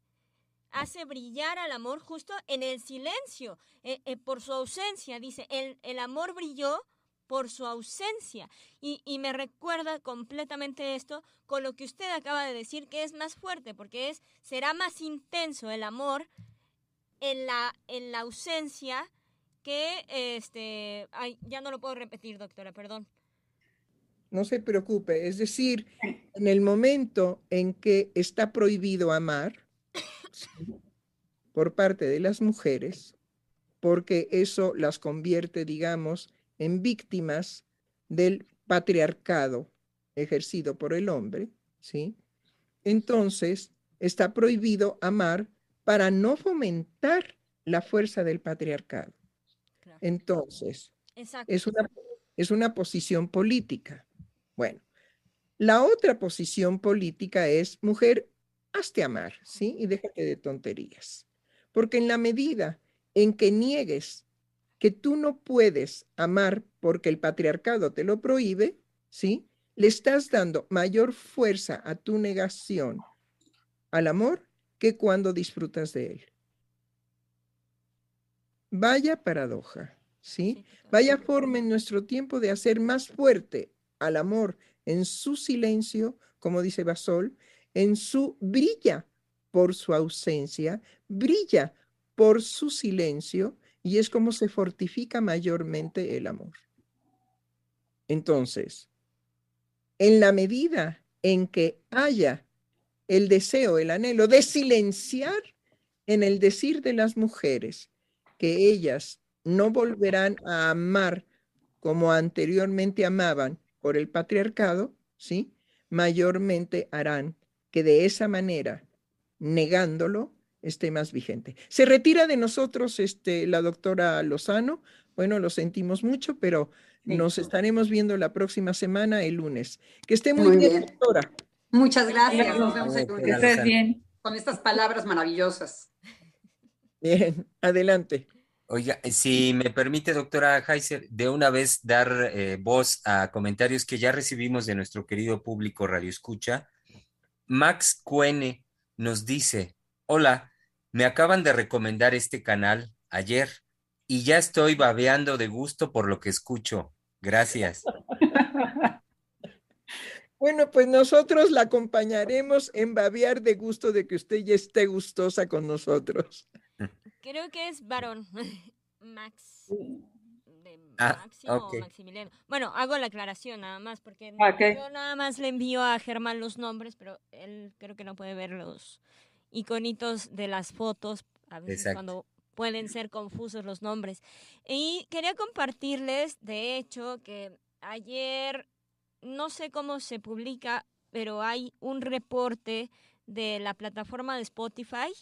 hace brillar al amor justo en el silencio, eh, eh, por su ausencia. Dice, el, el, amor brilló por su ausencia. Y, y, me recuerda completamente esto con lo que usted acaba de decir, que es más fuerte, porque es, será más intenso el amor en la, en la ausencia que, este, ay, ya no lo puedo repetir, doctora, perdón. No se preocupe, es decir, en el momento en que está prohibido amar, por parte de las mujeres, porque eso las convierte, digamos, en víctimas del patriarcado ejercido por el hombre, ¿sí? Entonces, está prohibido amar para no fomentar la fuerza del patriarcado. Entonces, es una, es una posición política. Bueno, la otra posición política es, mujer, hazte amar, ¿sí? Y déjate de tonterías. Porque en la medida en que niegues que tú no puedes amar porque el patriarcado te lo prohíbe, ¿sí? Le estás dando mayor fuerza a tu negación al amor que cuando disfrutas de él. Vaya paradoja, ¿sí? Vaya forma en nuestro tiempo de hacer más fuerte al amor en su silencio, como dice Basol, en su brilla por su ausencia, brilla por su silencio y es como se fortifica mayormente el amor. Entonces, en la medida en que haya el deseo, el anhelo de silenciar en el decir de las mujeres que ellas no volverán a amar como anteriormente amaban por el patriarcado, ¿sí? Mayormente harán que de esa manera, negándolo, esté más vigente. Se retira de nosotros este, la doctora Lozano. Bueno, lo sentimos mucho, pero nos estaremos viendo la próxima semana, el lunes. Que esté muy, bien, doctora. Muchas gracias. Nos vemos el lunes. Que estés bien. Con estas palabras maravillosas. Bien, adelante. Oiga, si me permite, doctora Heiser, de una vez dar eh, voz a comentarios que ya recibimos de nuestro querido público Radio Escucha Max Cuene nos dice, hola, me acaban de recomendar este canal ayer y ya estoy babeando de gusto por lo que escucho. Gracias. Bueno, pues nosotros la acompañaremos en babear de gusto de que usted ya esté gustosa con nosotros. Creo que es varón, *laughs* Max. Ah, Maximiliano. Bueno, hago la aclaración nada más, porque yo nada más le envío a Germán los nombres, pero él creo que no puede ver los iconitos de las fotos, a veces cuando pueden ser confusos los nombres. Y quería compartirles, de hecho, que ayer, no sé cómo se publica, pero hay un reporte de la plataforma de Spotify.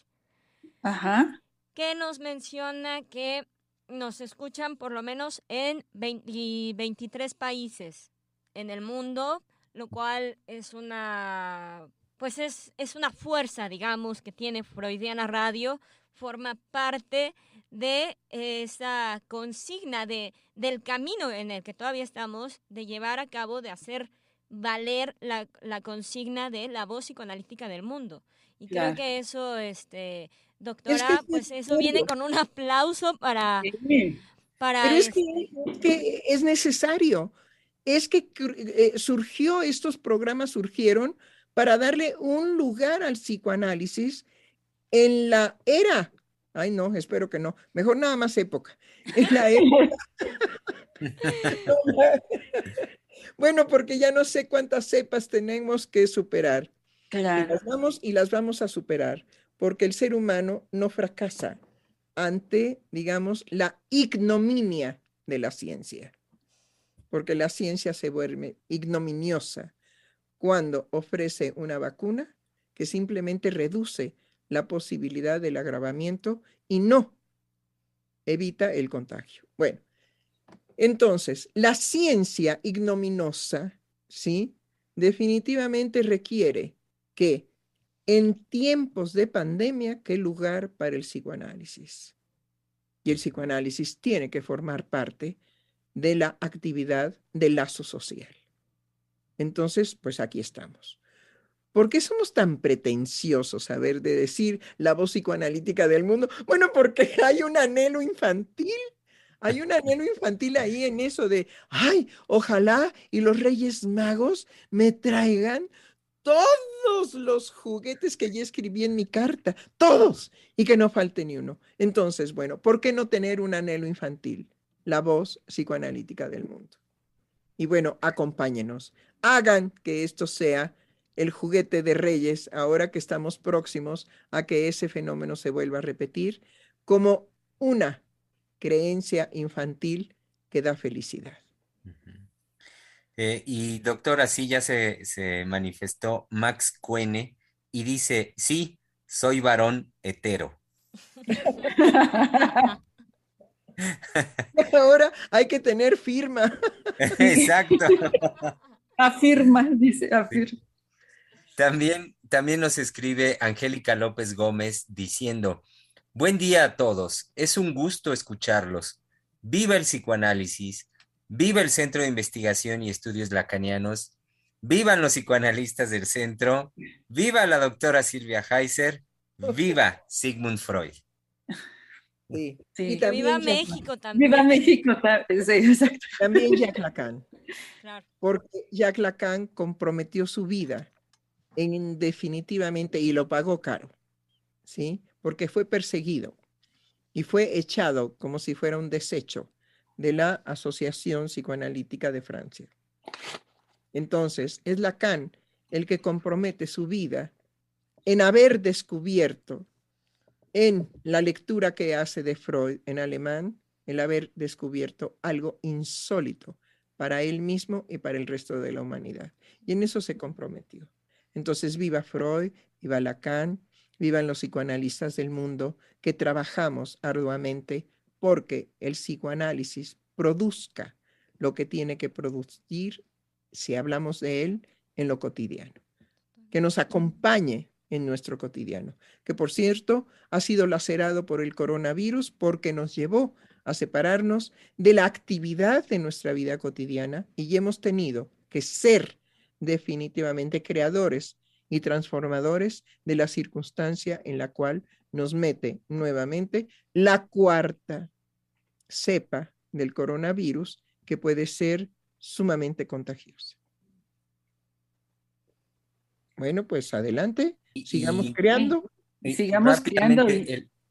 Que nos menciona que nos escuchan por lo menos en 23 países en el mundo, lo cual es una, pues es, es una fuerza, digamos, que tiene Freudiana Radio, forma parte de esa consigna de, del camino en el que todavía estamos, de llevar a cabo, de hacer valer la, la consigna de la voz psicoanalítica del mundo. Y creo que eso, este, doctora, pues eso viene con un aplauso para... para Pero es que, este es necesario. Es que eh, surgió, estos programas surgieron para darle un lugar al psicoanálisis en la era, ay no, espero que no, mejor nada más época, en la época. *laughs* bueno, porque ya no sé cuántas cepas tenemos que superar. Claro. las vamos y las vamos a superar, porque el ser humano no fracasa ante, digamos, la ignominia de la ciencia, porque la ciencia se vuelve ignominiosa cuando ofrece una vacuna que simplemente reduce la posibilidad del agravamiento y no evita el contagio. Bueno, entonces, la ciencia ignominosa, ¿sí? Definitivamente requiere que en tiempos de pandemia, ¿qué lugar para el psicoanálisis? Y el psicoanálisis tiene que formar parte de la actividad del lazo social. Entonces, pues aquí estamos. ¿Por qué somos tan pretenciosos, a ver, de decir la voz psicoanalítica del mundo? Bueno, porque *laughs* hay un anhelo infantil. Hay un anhelo infantil ahí en eso de, ay, ojalá y los reyes magos me traigan todos los juguetes que ya escribí en mi carta, todos, y que no falte ni uno. Entonces, bueno, ¿por qué no tener un anhelo infantil? La voz psicoanalítica del mundo. Y bueno, acompáñenos, hagan que esto sea el juguete de reyes, ahora que estamos próximos a que ese fenómeno se vuelva a repetir, como una creencia infantil que da felicidad. Eh, y doctor, así ya se, manifestó Max Cuene y dice, sí, soy varón hetero. *laughs* *laughs* Ahora hay que tener firma. *laughs* Exacto. *laughs* Afirma, dice, afirma. También, también nos escribe Angélica López Gómez diciendo, buen día a todos, es un gusto escucharlos. Viva el psicoanálisis, viva el Centro de Investigación y Estudios Lacanianos, vivan los psicoanalistas del centro, viva la doctora Silvia Heiser, viva Sigmund Freud. Sí, Y viva México también. Viva México, sí, exacto. También Jacques Lacan. Porque Jacques Lacan comprometió su vida en definitivamente y lo pagó caro, ¿sí? Porque fue perseguido y fue echado como si fuera un desecho de la Asociación Psicoanalítica de Francia. Entonces, es Lacan el que compromete su vida en haber descubierto en la lectura que hace de Freud en alemán, el haber descubierto algo insólito para él mismo y para el resto de la humanidad. Y en eso se comprometió. Entonces, viva Freud, viva Lacan, vivan los psicoanalistas del mundo que trabajamos arduamente porque el psicoanálisis produzca lo que tiene que producir, si hablamos de él, en lo cotidiano. Que nos acompañe en nuestro cotidiano, que por cierto ha sido lacerado por el coronavirus porque nos llevó a separarnos de la actividad de nuestra vida cotidiana y hemos tenido que ser definitivamente creadores y transformadores de la circunstancia en la cual nos mete nuevamente la cuarta cepa del coronavirus que puede ser sumamente contagiosa. Bueno, pues adelante, sigamos creando. sigamos creando.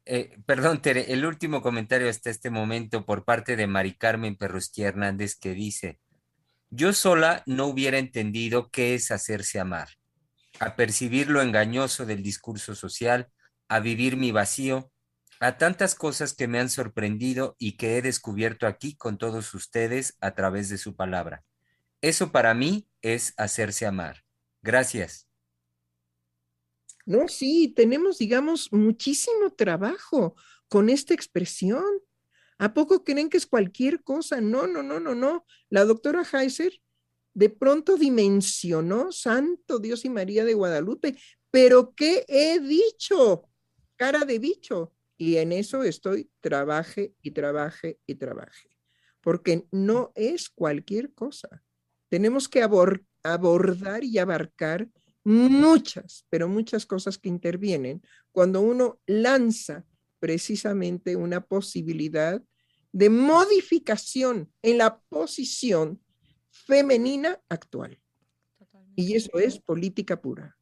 Eh, perdón, Tere, el último comentario hasta este momento por parte de Mari Carmen Perrustí Hernández que dice, yo sola no hubiera entendido qué es hacerse amar, a percibir lo engañoso del discurso social, a vivir mi vacío, a tantas cosas que me han sorprendido y que he descubierto aquí con todos ustedes a través de su palabra. Eso para mí es hacerse amar. Gracias. No, sí, tenemos, digamos, muchísimo trabajo con esta expresión. ¿A poco creen que es cualquier cosa? No, no, no, no, no. La doctora Heiser de pronto dimensionó Santo Dios y María de Guadalupe, pero ¿qué he dicho? Cara de bicho. Y en eso estoy, trabaje y trabaje y trabaje, porque no es cualquier cosa. Tenemos que abordar y abarcar muchas, pero muchas cosas que intervienen cuando uno lanza precisamente una posibilidad de modificación en la posición femenina actual. Y eso es política pura.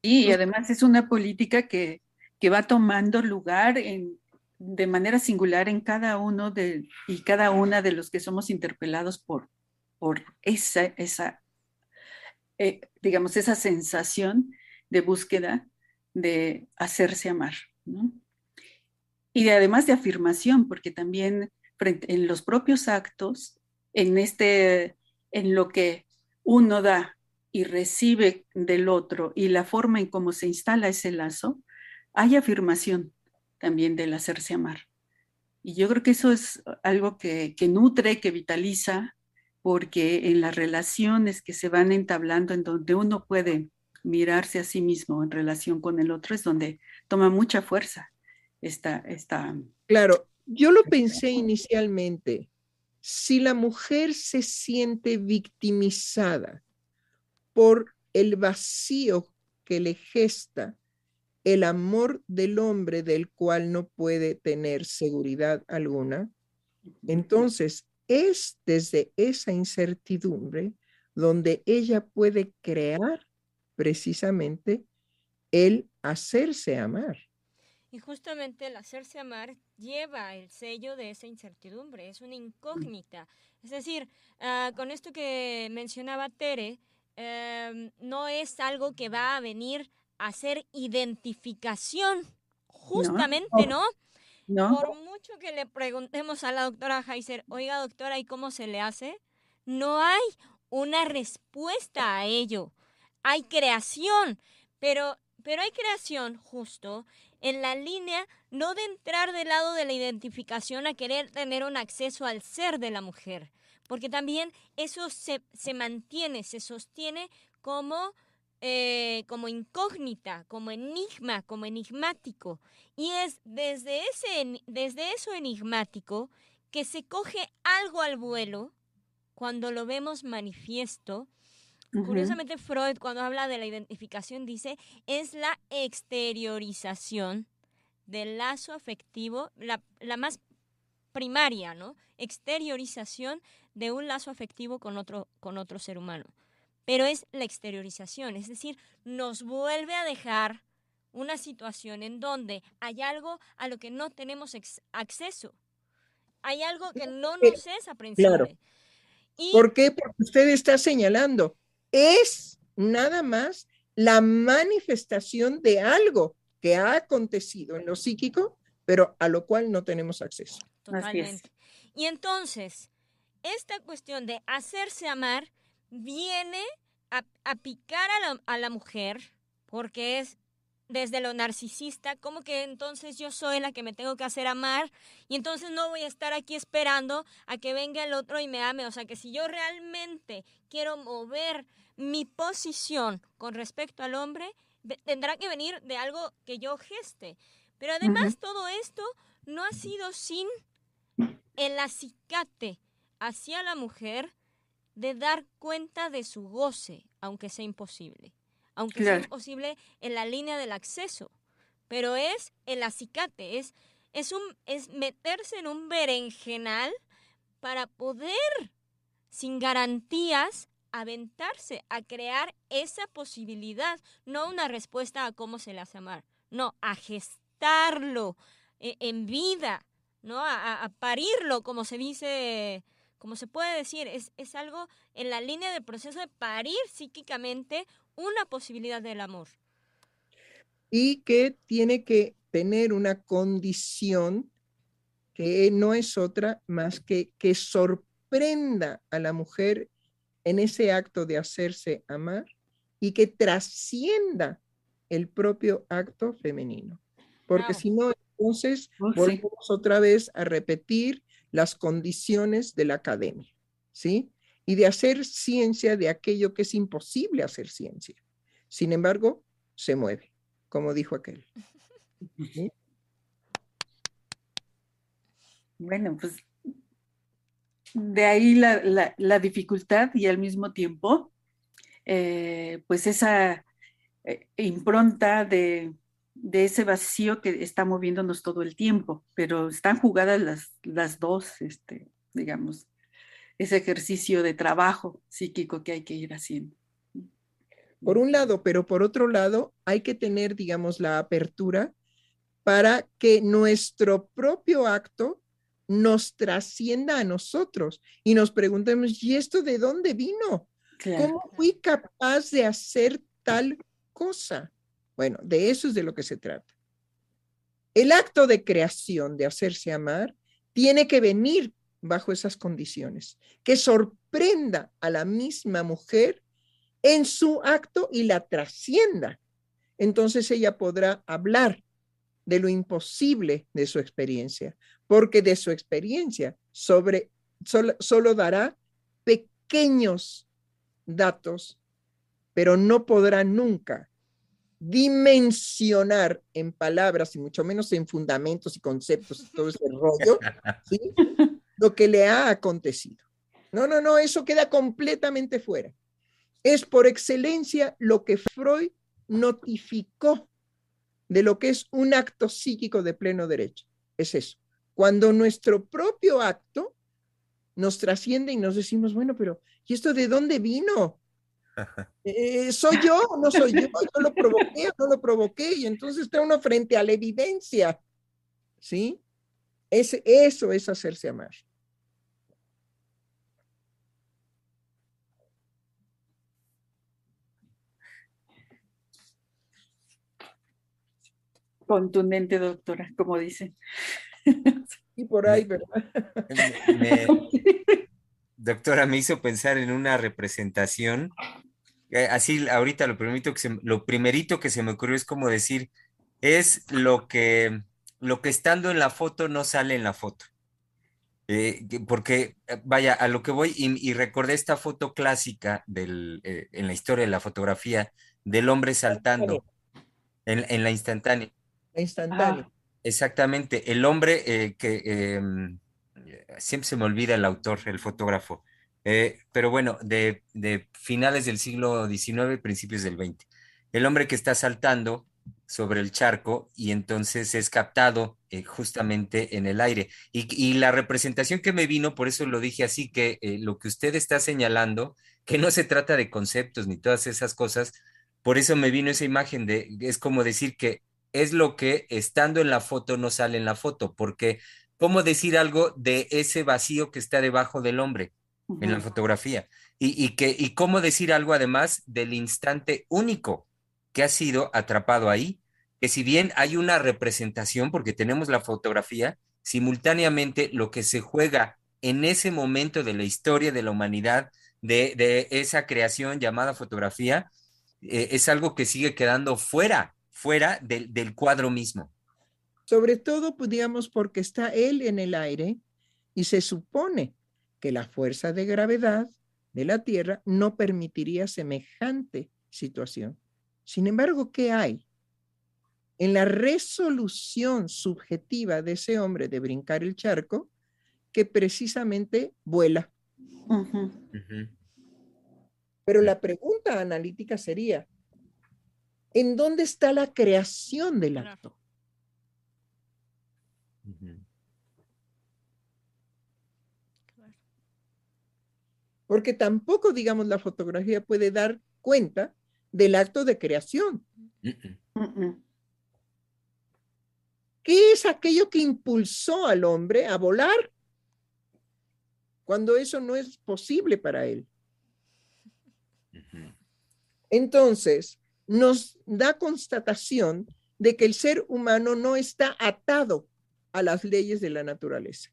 Y además es una política que, va tomando lugar en, de manera singular en cada uno de y cada una de los que somos interpelados por, por esa, esa eh, digamos, esa sensación de búsqueda de hacerse amar. Y además de afirmación, porque también en los propios actos, en, este, en lo que uno da y recibe del otro y la forma en cómo se instala ese lazo, hay afirmación también del hacerse amar. Y yo creo que eso es algo que nutre, que vitaliza, porque en las relaciones que se van entablando, en donde uno puede mirarse a sí mismo en relación con el otro, es donde toma mucha fuerza esta... esta... Claro, yo lo pensé inicialmente. Si la mujer se siente victimizada por el vacío que le gesta el amor del hombre del cual no puede tener seguridad alguna, entonces es desde esa incertidumbre donde ella puede crear precisamente el hacerse amar. Y justamente el hacerse amar lleva el sello de esa incertidumbre, es una incógnita. Es decir, ah, con esto que mencionaba Tere, em, no es algo que va a venir a hacer identificación, justamente, ¿no? ¿no? Por mucho que le preguntemos a la doctora Heiser, oiga doctora, ¿y cómo se le hace? No hay una respuesta a ello. Hay creación, pero, pero hay creación justo en la línea no de entrar del lado de la identificación a querer tener un acceso al ser de la mujer, porque también eso se, se mantiene, se sostiene como, eh, como incógnita, como enigma, como enigmático. Y es desde, ese, desde eso enigmático que se coge algo al vuelo cuando lo vemos manifiesto Curiosamente, Freud, cuando habla de la identificación, dice es la exteriorización del lazo afectivo, la, más primaria, ¿no? Exteriorización de un lazo afectivo con otro, con otro ser humano. Pero es la exteriorización, es decir, nos vuelve a dejar una situación en donde hay algo a lo que no tenemos acceso. Hay algo que no nos es aprensible. ¿Por qué? Porque usted está señalando es nada más la manifestación de algo que ha acontecido en lo psíquico, pero a lo cual no tenemos acceso. Totalmente. Y entonces, esta cuestión de hacerse amar viene a, picar a la, a la mujer, porque es desde lo narcisista, como que entonces yo soy la que me tengo que hacer amar y entonces no voy a estar aquí esperando a que venga el otro y me ame. O sea que si yo realmente quiero mover mi posición con respecto al hombre, tendrá que venir de algo que yo geste. Pero además todo esto no ha sido sin el acicate hacia la mujer de dar cuenta de su goce, aunque sea imposible aunque sea imposible en la línea del acceso. Pero es el acicate, es, es, un, es meterse en un berenjenal para poder, sin garantías, aventarse a crear esa posibilidad, no una respuesta a cómo se le hace amar, no, a gestarlo eh, en vida, ¿no? A, a, parirlo, como se dice, como se puede decir, es, es algo en la línea del proceso de parir psíquicamente una posibilidad del amor. Y que tiene que tener una condición que no es otra más que que sorprenda a la mujer en ese acto de hacerse amar y que trascienda el propio acto femenino. Porque si no, entonces oh, volvemos otra vez a repetir las condiciones de la academia, ¿sí? y de hacer ciencia de aquello que es imposible hacer ciencia. Sin embargo, se mueve, como dijo aquel. *laughs* Bueno, pues de ahí la, dificultad y al mismo tiempo, eh, pues esa eh, impronta de, ese vacío que está moviéndonos todo el tiempo, pero están jugadas las, las dos, este, digamos, ese ejercicio de trabajo psíquico que hay que ir haciendo. Por un lado, pero por otro lado, hay que tener, digamos, la apertura para que nuestro propio acto nos trascienda a nosotros y nos preguntemos, ¿y esto de dónde vino? ¿Cómo fui capaz de hacer tal cosa? Bueno, de eso es de lo que se trata. El acto de creación, de hacerse amar, tiene que venir bajo esas condiciones, que sorprenda a la misma mujer en su acto y la trascienda. Entonces ella podrá hablar de lo imposible de su experiencia, porque de su experiencia sobre solo, dará pequeños datos, pero no podrá nunca dimensionar en palabras y mucho menos en fundamentos y conceptos y todo ese rollo, *laughs* ¿sí? lo que le ha acontecido. No, no, no, eso queda completamente fuera. Es por excelencia lo que Freud notificó de lo que es un acto psíquico de pleno derecho. Es eso. Cuando nuestro propio acto nos trasciende y nos decimos, bueno, pero ¿y esto de dónde vino? Eh, ¿Soy yo o no soy yo? ¿Yo lo provoqué o no lo provoqué? Y entonces está uno frente a la evidencia. ¿Sí? Es, eso es hacerse amar. Contundente, doctora, como dicen. Y por ahí, ¿verdad? *laughs* doctora, me hizo pensar en una representación. Eh, así, ahorita lo, primero que lo primerito que se me ocurrió es como decir, es lo que, lo que estando en la foto no sale en la foto. Eh, porque, eh, vaya, a lo que voy, y, recordé esta foto clásica del, en la historia de la fotografía del hombre saltando en, la instantánea. instantánea. Exactamente, el hombre eh, que em, siempre se me olvida el autor, el fotógrafo, eh, pero bueno, de, finales del siglo XIX, principios del XX. El hombre que está saltando sobre el charco y entonces es captado eh, justamente en el aire. Y, la representación que me vino, por eso lo dije así, que lo que usted está señalando, que no se trata de conceptos ni todas esas cosas, por eso me vino esa imagen de, es como decir que es lo que estando en la foto no sale en la foto, porque ¿cómo decir algo de ese vacío que está debajo del hombre en la fotografía? Y, que, y cómo decir algo además del instante único que ha sido atrapado ahí, que si bien hay una representación, porque tenemos la fotografía, simultáneamente lo que se juega en ese momento de la historia de la humanidad, de, esa creación llamada fotografía, eh, es algo que sigue quedando fuera fuera del, cuadro mismo. Sobre todo, pues, digamos, porque está él en el aire y se supone que la fuerza de gravedad de la Tierra no permitiría semejante situación. Sin embargo, ¿qué hay? En la resolución subjetiva de ese hombre de brincar el charco, que precisamente vuela. Pero la pregunta analítica sería, ¿En dónde está la creación del acto? Porque tampoco, digamos, la fotografía puede dar cuenta del acto de creación. ¿Qué es aquello que impulsó al hombre a volar cuando eso no es posible para él? Entonces, nos da constatación de que el ser humano no está atado a las leyes de la naturaleza.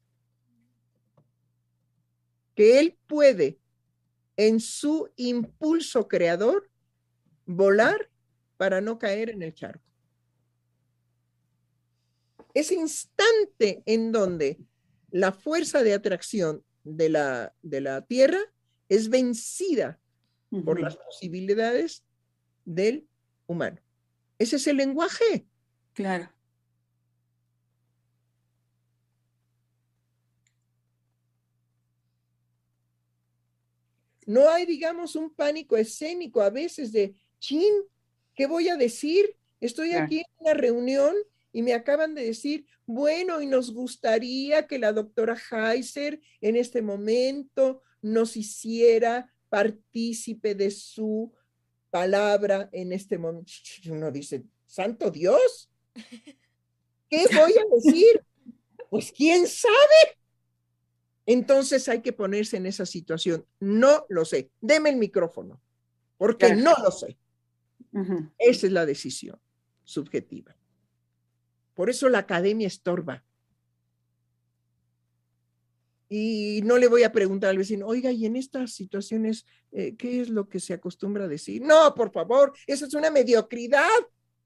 Que él puede, en su impulso creador, volar para no caer en el charco. Ese instante en donde la fuerza de atracción de la, de la Tierra es vencida por las posibilidades del humano. Ese es el lenguaje. Claro. No hay, digamos, un pánico escénico a veces de, chin, ¿qué voy a decir? Estoy aquí en una reunión y me acaban de decir, bueno, y nos gustaría que la doctora Heiser en este momento nos hiciera partícipe de su palabra en este momento. Uno dice, Santo Dios, *laughs* ¿qué voy a decir? Pues quién sabe. Entonces hay que ponerse en esa situación. No lo sé. Deme el micrófono, porque no lo sé. Esa es la decisión subjetiva. Por eso la academia estorba. Y no le voy a preguntar al vecino, oiga, y en estas situaciones, eh, ¿qué es lo que se acostumbra a decir? No, por favor, eso es una mediocridad.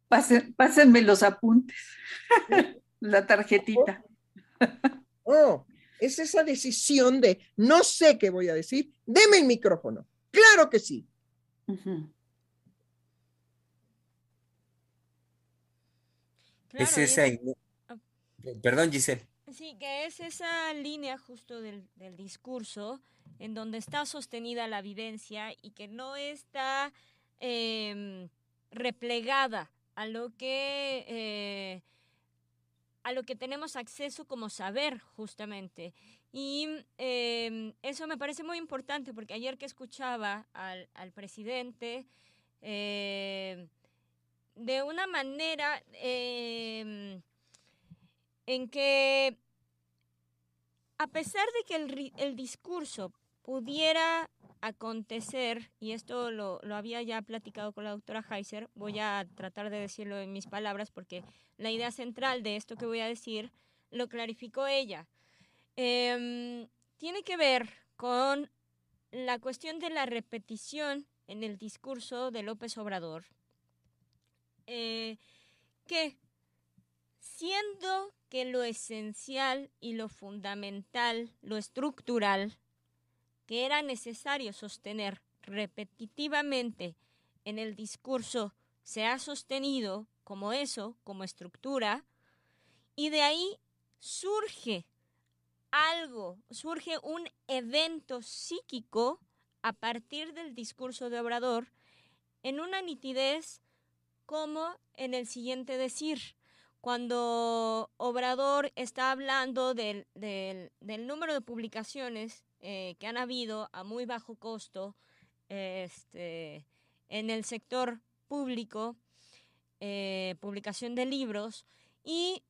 pásenme los apuntes, *laughs* la tarjetita. No, es esa decisión de no sé qué voy a decir, deme el micrófono. Claro que sí. es esa. Perdón, Giselle. Sí, que es esa línea justo del, del discurso en donde está sostenida la evidencia y que no está em, replegada a lo que eh, a lo que tenemos acceso como saber justamente. Y em, eso me parece muy importante porque ayer que escuchaba al, al presidente em, de una manera em, en que a pesar de que el, el discurso pudiera acontecer, y esto lo, lo, había ya platicado con la doctora Heiser, voy a tratar de decirlo en mis palabras porque la idea central de esto que voy a decir lo clarificó ella. Eh, tiene que ver con la cuestión de la repetición en el discurso de López Obrador, eh, que siendo que lo esencial y lo fundamental, lo estructural, que era necesario sostener repetitivamente en el discurso, se ha sostenido como eso, como estructura, y de ahí surge algo, surge un evento psíquico a partir del discurso de Obrador en una nitidez como en el siguiente decir. Cuando Obrador está hablando del, del, número de publicaciones eh, que han habido a muy bajo costo este, en el sector público, eh, publicación de libros, y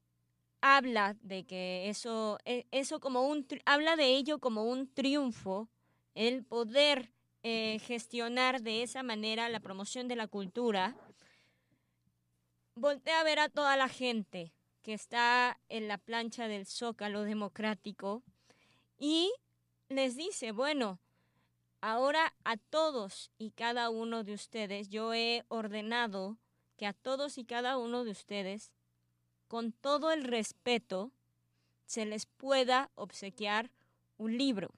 habla de que eso, e, eso como un, habla de ello como un triunfo, el poder eh, gestionar de esa manera la promoción de la cultura. Voltea a ver a toda la gente que está en la plancha del zócalo democrático y les dice, bueno, ahora a todos y cada uno de ustedes yo he ordenado que a todos y cada uno de ustedes, con todo el respeto, se les pueda obsequiar un libro.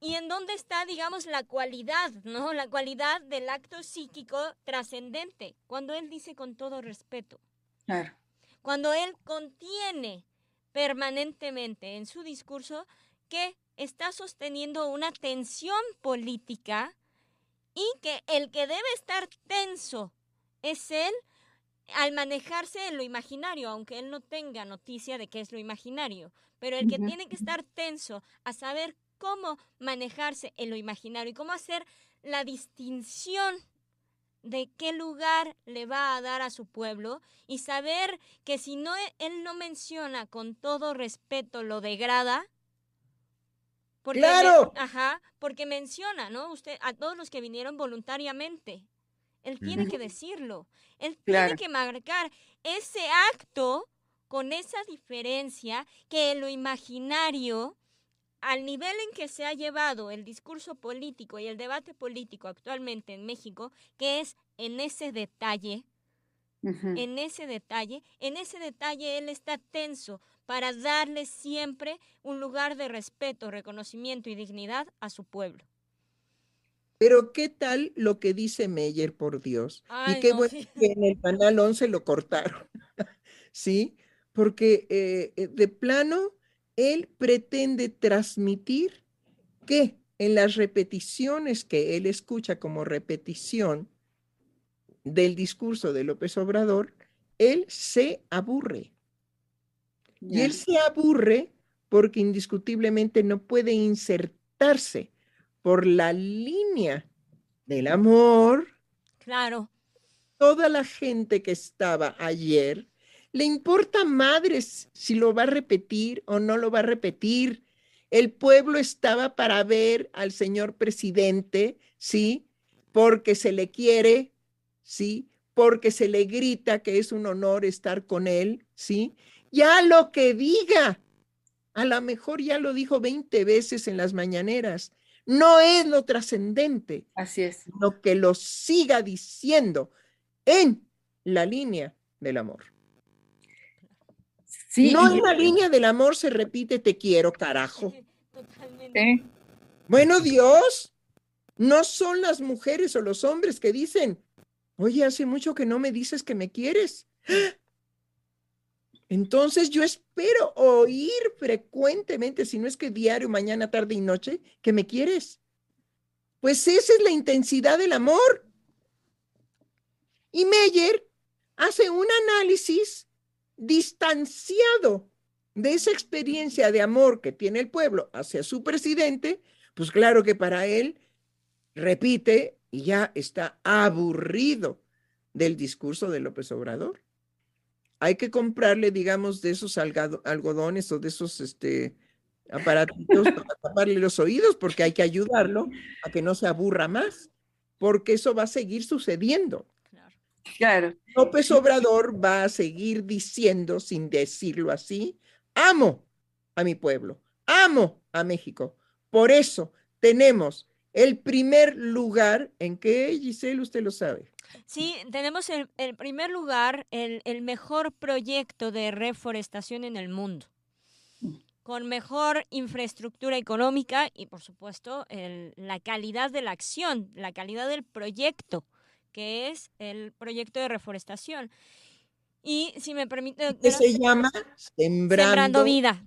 ¿Y en dónde está, digamos, la cualidad, ¿no? La cualidad del acto psíquico trascendente, cuando él dice con todo respeto. Claro. Cuando él contiene permanentemente en su discurso que está sosteniendo una tensión política y que el que debe estar tenso es él al manejarse en lo imaginario, aunque él no tenga noticia de qué es lo imaginario, pero el que uh -huh. tiene que estar tenso a saber cómo manejarse en lo imaginario y cómo hacer la distinción de qué lugar le va a dar a su pueblo y saber que si no él no menciona con todo respeto lo degrada porque claro ajá porque menciona no usted a todos los que vinieron voluntariamente. Él tiene que decirlo. Él claro. tiene que marcar ese acto con esa diferencia que en lo imaginario al nivel en que se ha llevado el discurso político y el debate político actualmente en México, que es en ese detalle, uh -huh. en ese detalle, en ese detalle él está tenso para darle siempre un lugar de respeto, reconocimiento y dignidad a su pueblo. Pero ¿qué tal lo que dice Meyer, por Dios? Ay, y qué no, bueno sí. que en el canal 11 lo cortaron, *laughs* ¿sí? Porque eh, de plano él pretende transmitir que en las repeticiones que él escucha como repetición del discurso de López Obrador, él se aburre. Y él se aburre porque indiscutiblemente no puede insertarse por la línea del amor. Claro. Toda la gente que estaba ayer le importa madres si lo va a repetir o no lo va a repetir. El pueblo estaba para ver al señor presidente, ¿sí? Porque se le quiere, ¿sí? Porque se le grita que es un honor estar con él, ¿sí? Ya lo que diga, a lo mejor ya lo dijo 20 veces en las mañaneras, no es lo trascendente. Así es. Lo que lo siga diciendo en la línea del amor. Sí, no en la línea del amor se repite te quiero, carajo. Totalmente. Bueno, Dios, no son las mujeres o los hombres que dicen, oye, hace mucho que no me dices que me quieres. Entonces yo espero oír frecuentemente, si no es que diario, mañana, tarde y noche, que me quieres. Pues esa es la intensidad del amor. Y Meyer hace un análisis distanciado de esa experiencia de amor que tiene el pueblo hacia su presidente, pues claro que para él repite y ya está aburrido del discurso de López Obrador. Hay que comprarle, digamos, de esos algodones o de esos este, aparatitos *laughs* para taparle los oídos, porque hay que ayudarlo a que no se aburra más, porque eso va a seguir sucediendo. Claro. López Obrador va a seguir diciendo, sin decirlo así, amo a mi pueblo, amo a México. Por eso tenemos el primer lugar en que, Giselle, usted lo sabe. Sí, tenemos el, primer lugar, el, el, mejor proyecto de reforestación en el mundo, con mejor infraestructura económica y, por supuesto, la calidad de la acción, la calidad del proyecto, que es el proyecto de reforestación. Y si me permite... ¿Qué se llama? Sembrando, vida.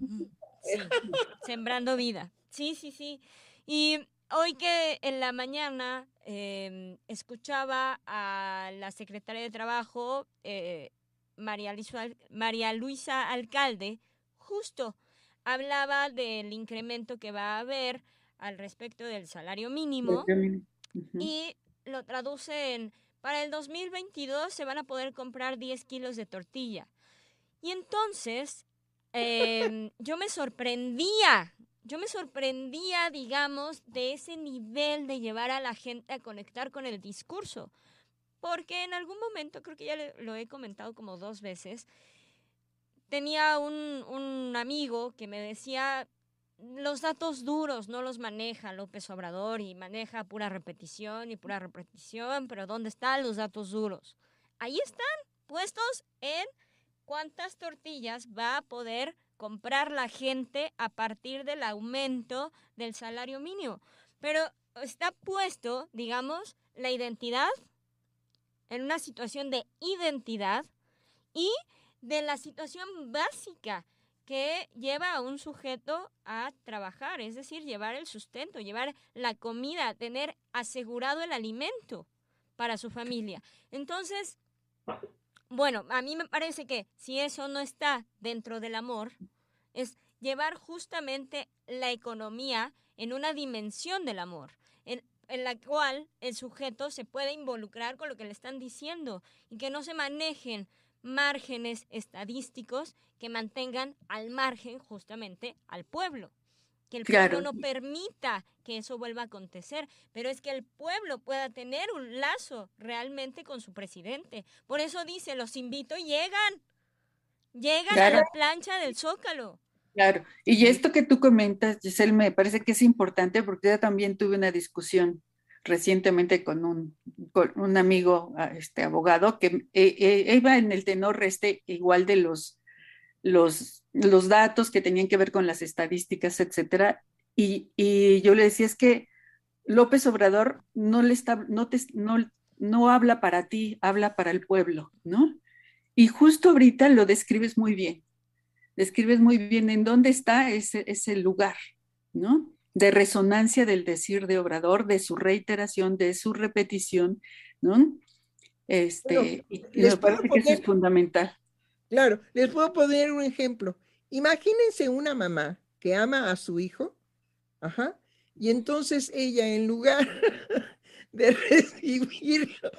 sembrando vida. Sí, sí, sí. Y hoy que en la mañana em, escuchaba a la secretaria de Trabajo, eh, María, Luisa, María Luisa Alcalde, justo hablaba del incremento que va a haber al respecto del salario mínimo y lo traduce en para el 2022 se van a poder comprar 10 kilos de tortilla. Y entonces em, yo me sorprendía, yo me sorprendía, digamos, de ese nivel de llevar a la gente a conectar con el discurso. Porque en algún momento, creo que ya lo he comentado como dos veces, tenía un, un amigo que me decía, los datos duros no los maneja López Obrador y maneja pura repetición y pura repetición, pero ¿dónde están los datos duros? Ahí están puestos en cuántas tortillas va a poder comprar la gente a partir del aumento del salario mínimo. Pero está puesto, digamos, la identidad en una situación de identidad y de la situación básica que lleva a un sujeto a trabajar, es decir, llevar el sustento, llevar la comida, tener asegurado el alimento para su familia. Entonces, bueno, a mí me parece que si eso no está dentro del amor, es llevar justamente la economía en una dimensión del amor, en, en, la cual el sujeto se puede involucrar con lo que le están diciendo y que no se manejen márgenes estadísticos que mantengan al margen justamente al pueblo. Que el pueblo no permita que eso vuelva a acontecer, pero es que el pueblo pueda tener un lazo realmente con su presidente. Por eso dice, los invito, llegan, llegan a la plancha del Zócalo. Claro, y esto que tú comentas, Giselle, me parece que es importante porque yo también tuve una discusión recientemente con un, un amigo, ah, este abogado, que eh, eh, iba en el tenor este igual de los, los, los datos que tenían que ver con las estadísticas, etcétera. Y, y yo le decía, es que López Obrador no, le está, no, te, no, no habla para ti, habla para el pueblo, ¿no? Y justo ahorita lo describes muy bien. Describes muy bien en dónde está ese, ese lugar, ¿no? de resonancia del decir de Obrador, de su reiteración, de su repetición, ¿no? Este, y parece que eso es fundamental. Claro, les puedo poner un ejemplo. Imagínense una mamá que ama a su hijo, ajá, y entonces ella en lugar *laughs* de *laughs* recibirlo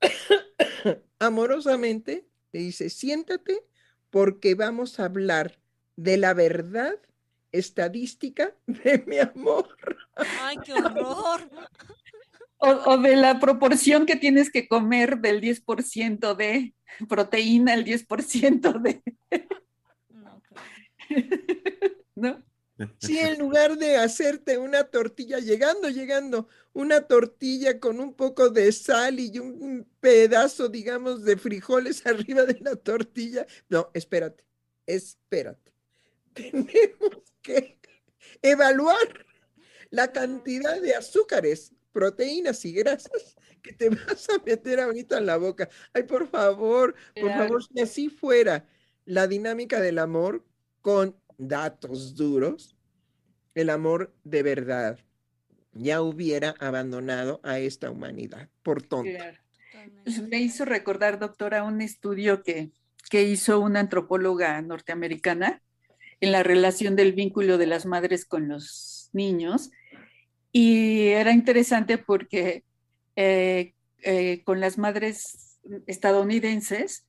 *coughs* amorosamente, le dice, siéntate porque vamos a hablar de la verdad estadística *laughs* de mi amor. Ay, qué horror. O, de la proporción que tienes que comer del 10% de proteína, el 10% de... No, *laughs* ¿No? Sí, en *laughs* lugar de hacerte una tortilla, llegando, llegando, una tortilla con un poco de sal y un pedazo, digamos, de frijoles *laughs* arriba de la tortilla. No, espérate, espérate. *laughs* Tenemos que evaluar la cantidad de azúcares, proteínas y grasas que te vas a meter ahorita en la boca. Ay, por favor, por favor, si así fuera, la dinámica del amor con datos duros, el amor de verdad ya hubiera abandonado a esta humanidad por tonto. Me hizo recordar, doctora, un estudio que, que hizo una antropóloga norteamericana en la relación del vínculo de las madres con los niños. Y era interesante porque eh, eh, con las madres estadounidenses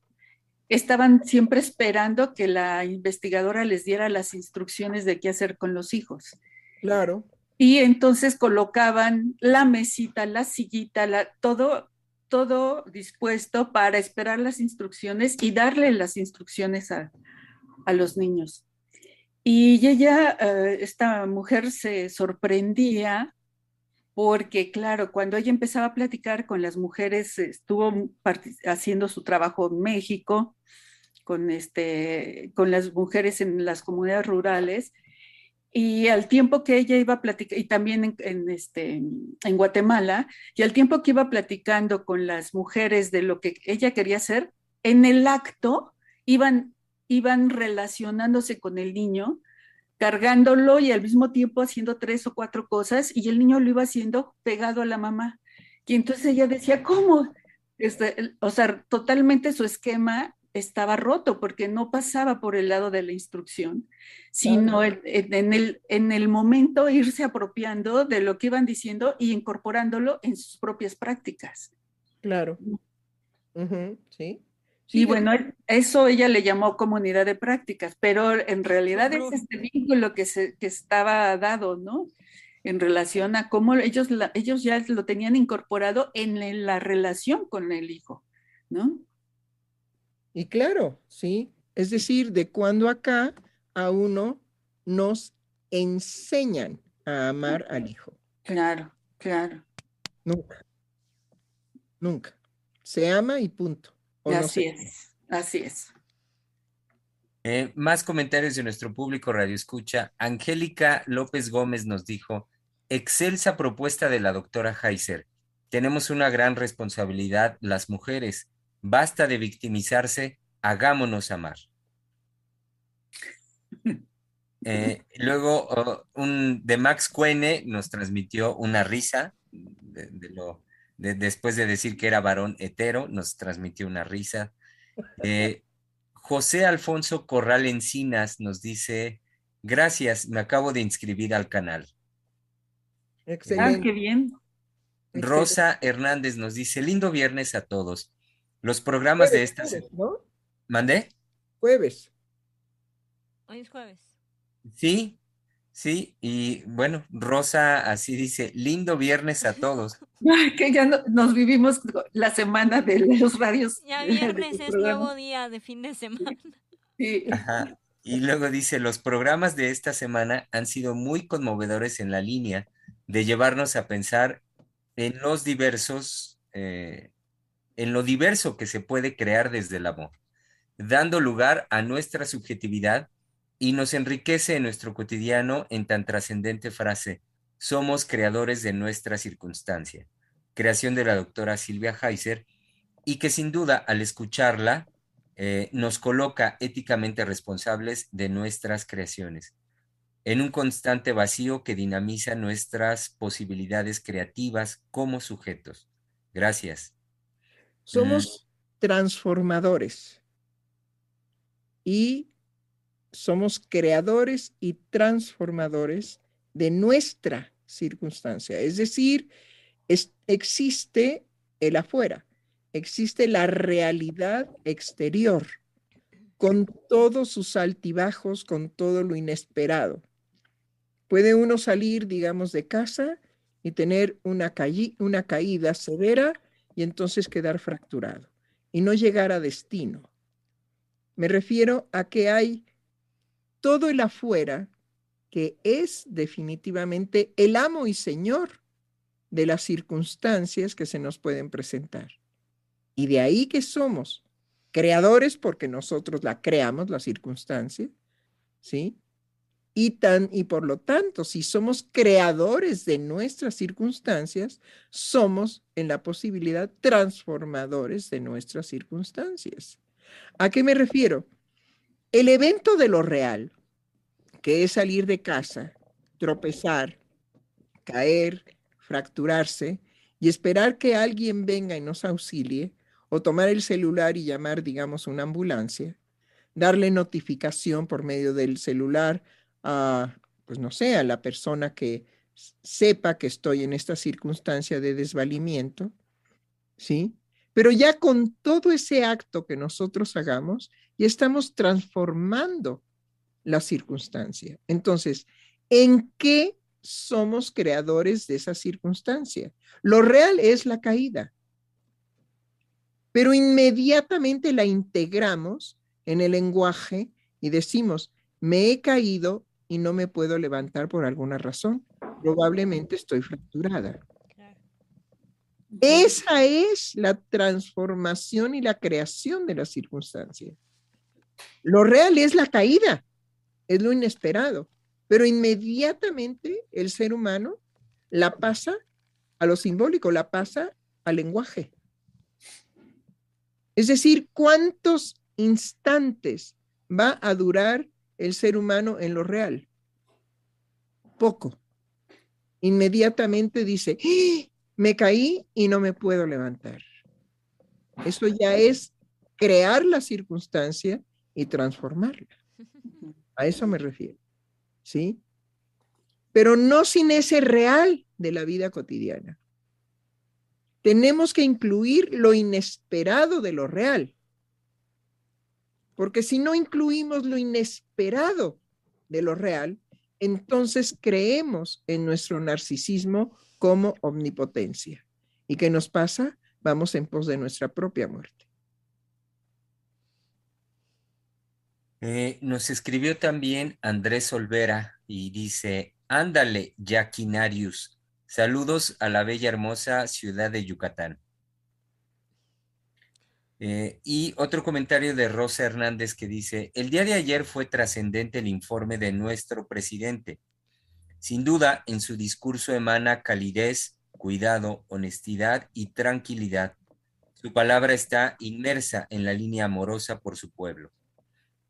estaban siempre esperando que la investigadora les diera las instrucciones de qué hacer con los hijos. Claro. Y entonces colocaban la mesita, la sillita, la, todo, todo dispuesto para esperar las instrucciones y darle las instrucciones a, a los niños. Y ella, eh, esta mujer se sorprendía porque, claro, cuando ella empezaba a platicar con las mujeres, estuvo haciendo su trabajo en México, con, este, con las mujeres en las comunidades rurales, y al tiempo que ella iba a platicar, y también en, este, en Guatemala, y al tiempo que iba platicando con las mujeres de lo que ella quería hacer, en el acto iban, iban relacionándose con el niño cargándolo y al mismo tiempo haciendo tres o cuatro cosas y el niño lo iba haciendo pegado a la mamá. Y entonces ella decía, ¿cómo? Este, o sea, totalmente su esquema estaba roto porque no pasaba por el lado de la instrucción, sino en, el, en el momento irse apropiando de lo que iban diciendo y incorporándolo en sus propias prácticas. Claro. sí y bueno, eso ella le llamó comunidad de prácticas, pero en realidad es este vínculo que, se, que estaba dado, ¿no? En relación a cómo ellos, ellos ya lo tenían incorporado en la relación con el hijo, ¿no? Y claro, sí. Es decir, de cuando acá a uno nos enseñan a amar al hijo. Claro, claro. Nunca. Nunca. Se ama y punto así es, así es. Eh, más comentarios de nuestro público Radio Escucha. Angélica López Gómez nos dijo, excelsa propuesta de la doctora Heiser. Tenemos una gran responsabilidad las mujeres. Basta de victimizarse, hagámonos amar. *laughs* Eh, luego, oh, un, de Max Cuene nos transmitió una risa de lo después de decir que era varón hetero, nos transmitió una risa. *laughs* Eh, José Alfonso Corral Encinas nos dice, gracias, me acabo de inscribir al canal. Excelente. Ah, qué bien. Rosa Hernández nos dice, lindo viernes a todos. Los programas de esta... ¿no? ¿Mandé? Jueves. Hoy es jueves. Sí, Sí, y bueno, Rosa así dice, lindo viernes a todos. *laughs* que ya nos vivimos la semana de los radios. Ya viernes es nuevo día de fin de semana. Sí. Ajá. Y luego dice, los programas de esta semana han sido muy conmovedores en la línea de llevarnos a pensar en los diversos, eh, en lo diverso que se puede crear desde el amor, dando lugar a nuestra subjetividad y nos enriquece en nuestro cotidiano en tan trascendente frase, somos creadores de nuestra circunstancia, creación de la doctora Silvia Heiser, y que sin duda al escucharla eh, nos coloca éticamente responsables de nuestras creaciones, en un constante vacío que dinamiza nuestras posibilidades creativas como sujetos. Gracias. Somos transformadores y somos creadores y transformadores de nuestra circunstancia. Es decir, existe el afuera, existe la realidad exterior, con todos sus altibajos, con todo lo inesperado. Puede uno salir, digamos, de casa y tener una, una caída severa y entonces quedar fracturado y no llegar a destino. Me refiero a que hay todo el afuera, que es definitivamente el amo y señor de las circunstancias que se nos pueden presentar. Y de ahí que somos creadores porque nosotros la creamos, la circunstancia, ¿sí? Y, tan, y por lo tanto, si somos creadores de nuestras circunstancias, somos en la posibilidad transformadores de nuestras circunstancias. ¿A qué me refiero? El evento de lo real, que es salir de casa, tropezar, caer, fracturarse y esperar que alguien venga y nos auxilie, o tomar el celular y llamar, digamos, una ambulancia, darle notificación por medio del celular a, pues no sé, a la persona que sepa que estoy en esta circunstancia de desvalimiento, ¿sí? Pero ya con todo ese acto que nosotros hagamos, ya estamos transformando la circunstancia. Entonces, ¿en qué somos creadores de esa circunstancia? Lo real es la caída, pero inmediatamente la integramos en el lenguaje y decimos, me he caído y no me puedo levantar por alguna razón. Probablemente estoy fracturada. Esa es la transformación y la creación de la circunstancia. Lo real es la caída, es lo inesperado, pero inmediatamente el ser humano la pasa a lo simbólico, la pasa al lenguaje. Es decir, ¿cuántos instantes va a durar el ser humano en lo real? Poco. Inmediatamente dice, ¡Ah! Me caí y no me puedo levantar. Eso ya es crear la circunstancia y transformarla. *laughs* A eso me refiero. ¿Sí? Pero no sin ese real de la vida cotidiana. Tenemos que incluir lo inesperado de lo real. Porque si no incluimos lo inesperado de lo real, entonces creemos en nuestro narcisismo como omnipotencia. ¿Y qué nos pasa? Vamos en pos de nuestra propia muerte. Eh, nos escribió también Andrés Olvera y dice, ándale, Yaquinarius, saludos a la bella hermosa ciudad de Yucatán. Eh, y otro comentario de Rosa Hernández que dice, el día de ayer fue trascendente el informe de nuestro presidente. Sin duda, en su discurso emana calidez, cuidado, honestidad y tranquilidad. Su palabra está inmersa en la línea amorosa por su pueblo.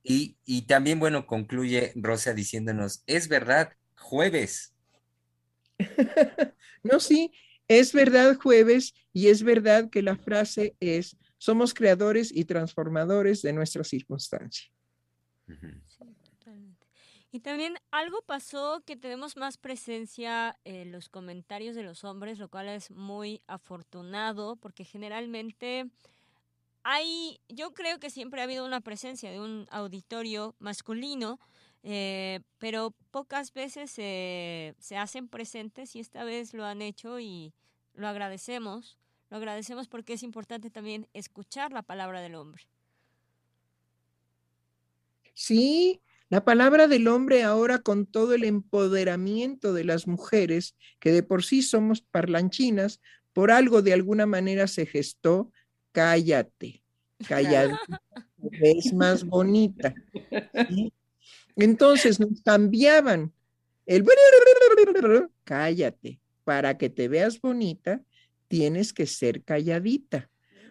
Y, y también, bueno, concluye Rosa diciéndonos, es verdad, jueves. *laughs* no, sí, es verdad jueves y es verdad que la frase es, somos creadores y transformadores de nuestra circunstancia. Y también algo pasó que tenemos más presencia en los comentarios de los hombres, lo cual es muy afortunado, porque generalmente hay, yo creo que siempre ha habido una presencia de un auditorio masculino, eh, pero pocas veces se hacen presentes y esta vez lo han hecho y lo agradecemos. Lo agradecemos porque es importante también escuchar la palabra del hombre. Sí, la palabra del hombre ahora con todo el empoderamiento de las mujeres, que de por sí somos parlanchinas, por algo de alguna manera se gestó, cállate, *laughs* cállate, es más bonita. Entonces nos cambiaban el *laughs* cállate, para que te veas bonita, tienes que ser calladita,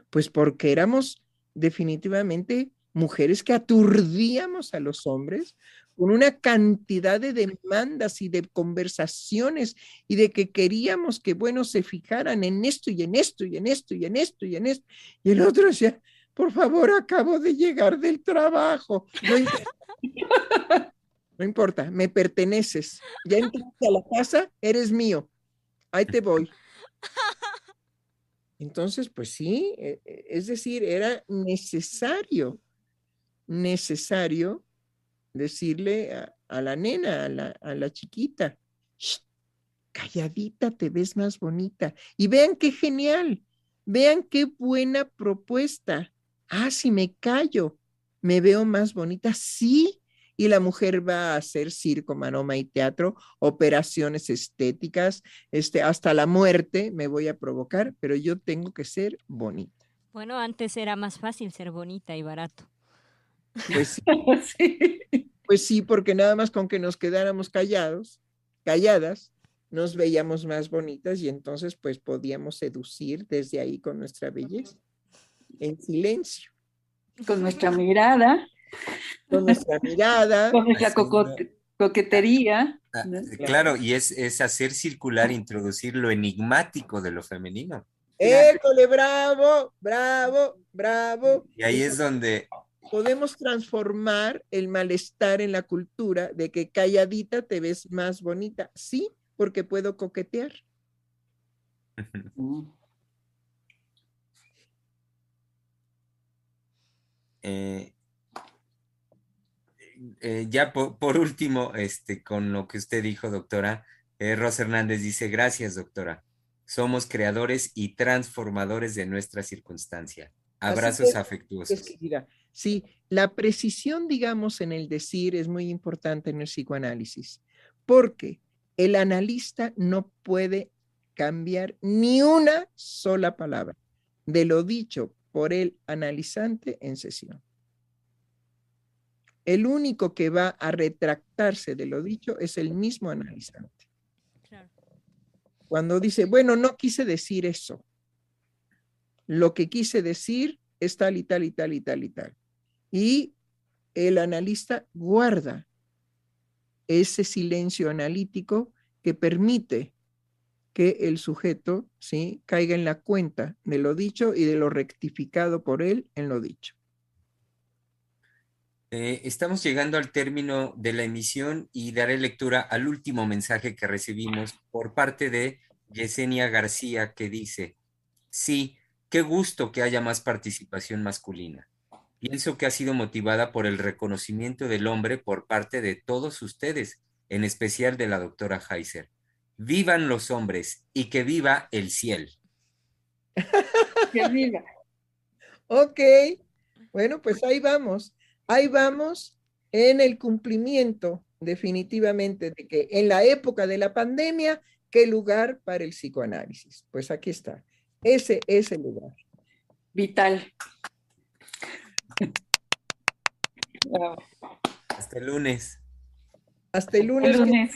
pues porque éramos definitivamente mujeres que aturdíamos a los hombres con una cantidad de demandas y de conversaciones y de que queríamos que, bueno, se fijaran en esto y en esto y en esto y en esto y en esto. Y el otro decía, por favor, acabo de llegar del trabajo. No *laughs* importa, me perteneces. Ya entraste a la casa, eres mío. Ahí te voy. Entonces, pues sí, e, e, es decir, era necesario, necesario decirle a, la nena, a la, chiquita, calladita te ves más bonita. Y vean qué genial, vean qué buena propuesta. Ah, si me callo, me veo más bonita. Sí, y la mujer va a hacer circo, manoma y teatro, operaciones estéticas, este, hasta la muerte me voy a provocar, pero yo tengo que ser bonita. Bueno, antes era más fácil ser bonita y barato. Pues *laughs* sí, pues sí porque nada más con que nos quedáramos callados, calladas, nos veíamos más bonitas y entonces pues podíamos seducir desde ahí con nuestra belleza, en silencio. Con nuestra mirada con nuestra mirada. *laughs* Con nuestra coquetería. Ah, claro, y es, es hacer circular, introducir lo enigmático de lo femenino. École, bravo, bravo, bravo. Y ahí es donde podemos transformar el malestar en la cultura de que calladita te ves más bonita. Sí, porque puedo coquetear. Eh, eh, ya por, último, este, con lo que usted dijo, doctora, eh, Rosa Hernández dice, gracias, doctora. Somos creadores y transformadores de nuestra circunstancia. Abrazos afectuosos. Sí, la precisión, digamos, en el decir es muy importante en el psicoanálisis, porque el analista no puede cambiar ni una sola palabra de lo dicho por el analizante en sesión. El único que va a retractarse de lo dicho es el mismo analizante. Cuando dice, bueno, no quise decir eso. Lo que quise decir es tal y tal y tal y tal y tal. Y el analista guarda ese silencio analítico que permite que el sujeto ¿sí? caiga en la cuenta de lo dicho y de lo rectificado por él en lo dicho. Eh, estamos llegando al término de la emisión y daré lectura al último mensaje que recibimos por parte de Yesenia García que dice, sí, qué gusto que haya más participación masculina. Pienso que ha sido motivada por el reconocimiento del hombre por parte de todos ustedes, en especial de la doctora Heiser vivan los hombres y que viva el cielo. *laughs* que viva. Ok, bueno, pues ahí vamos, ahí vamos en el cumplimiento definitivamente de que en la época de la pandemia, ¿qué lugar para el psicoanálisis? Pues aquí está, ese es el lugar. Vital. Hasta el lunes. Hasta el lunes. El lunes.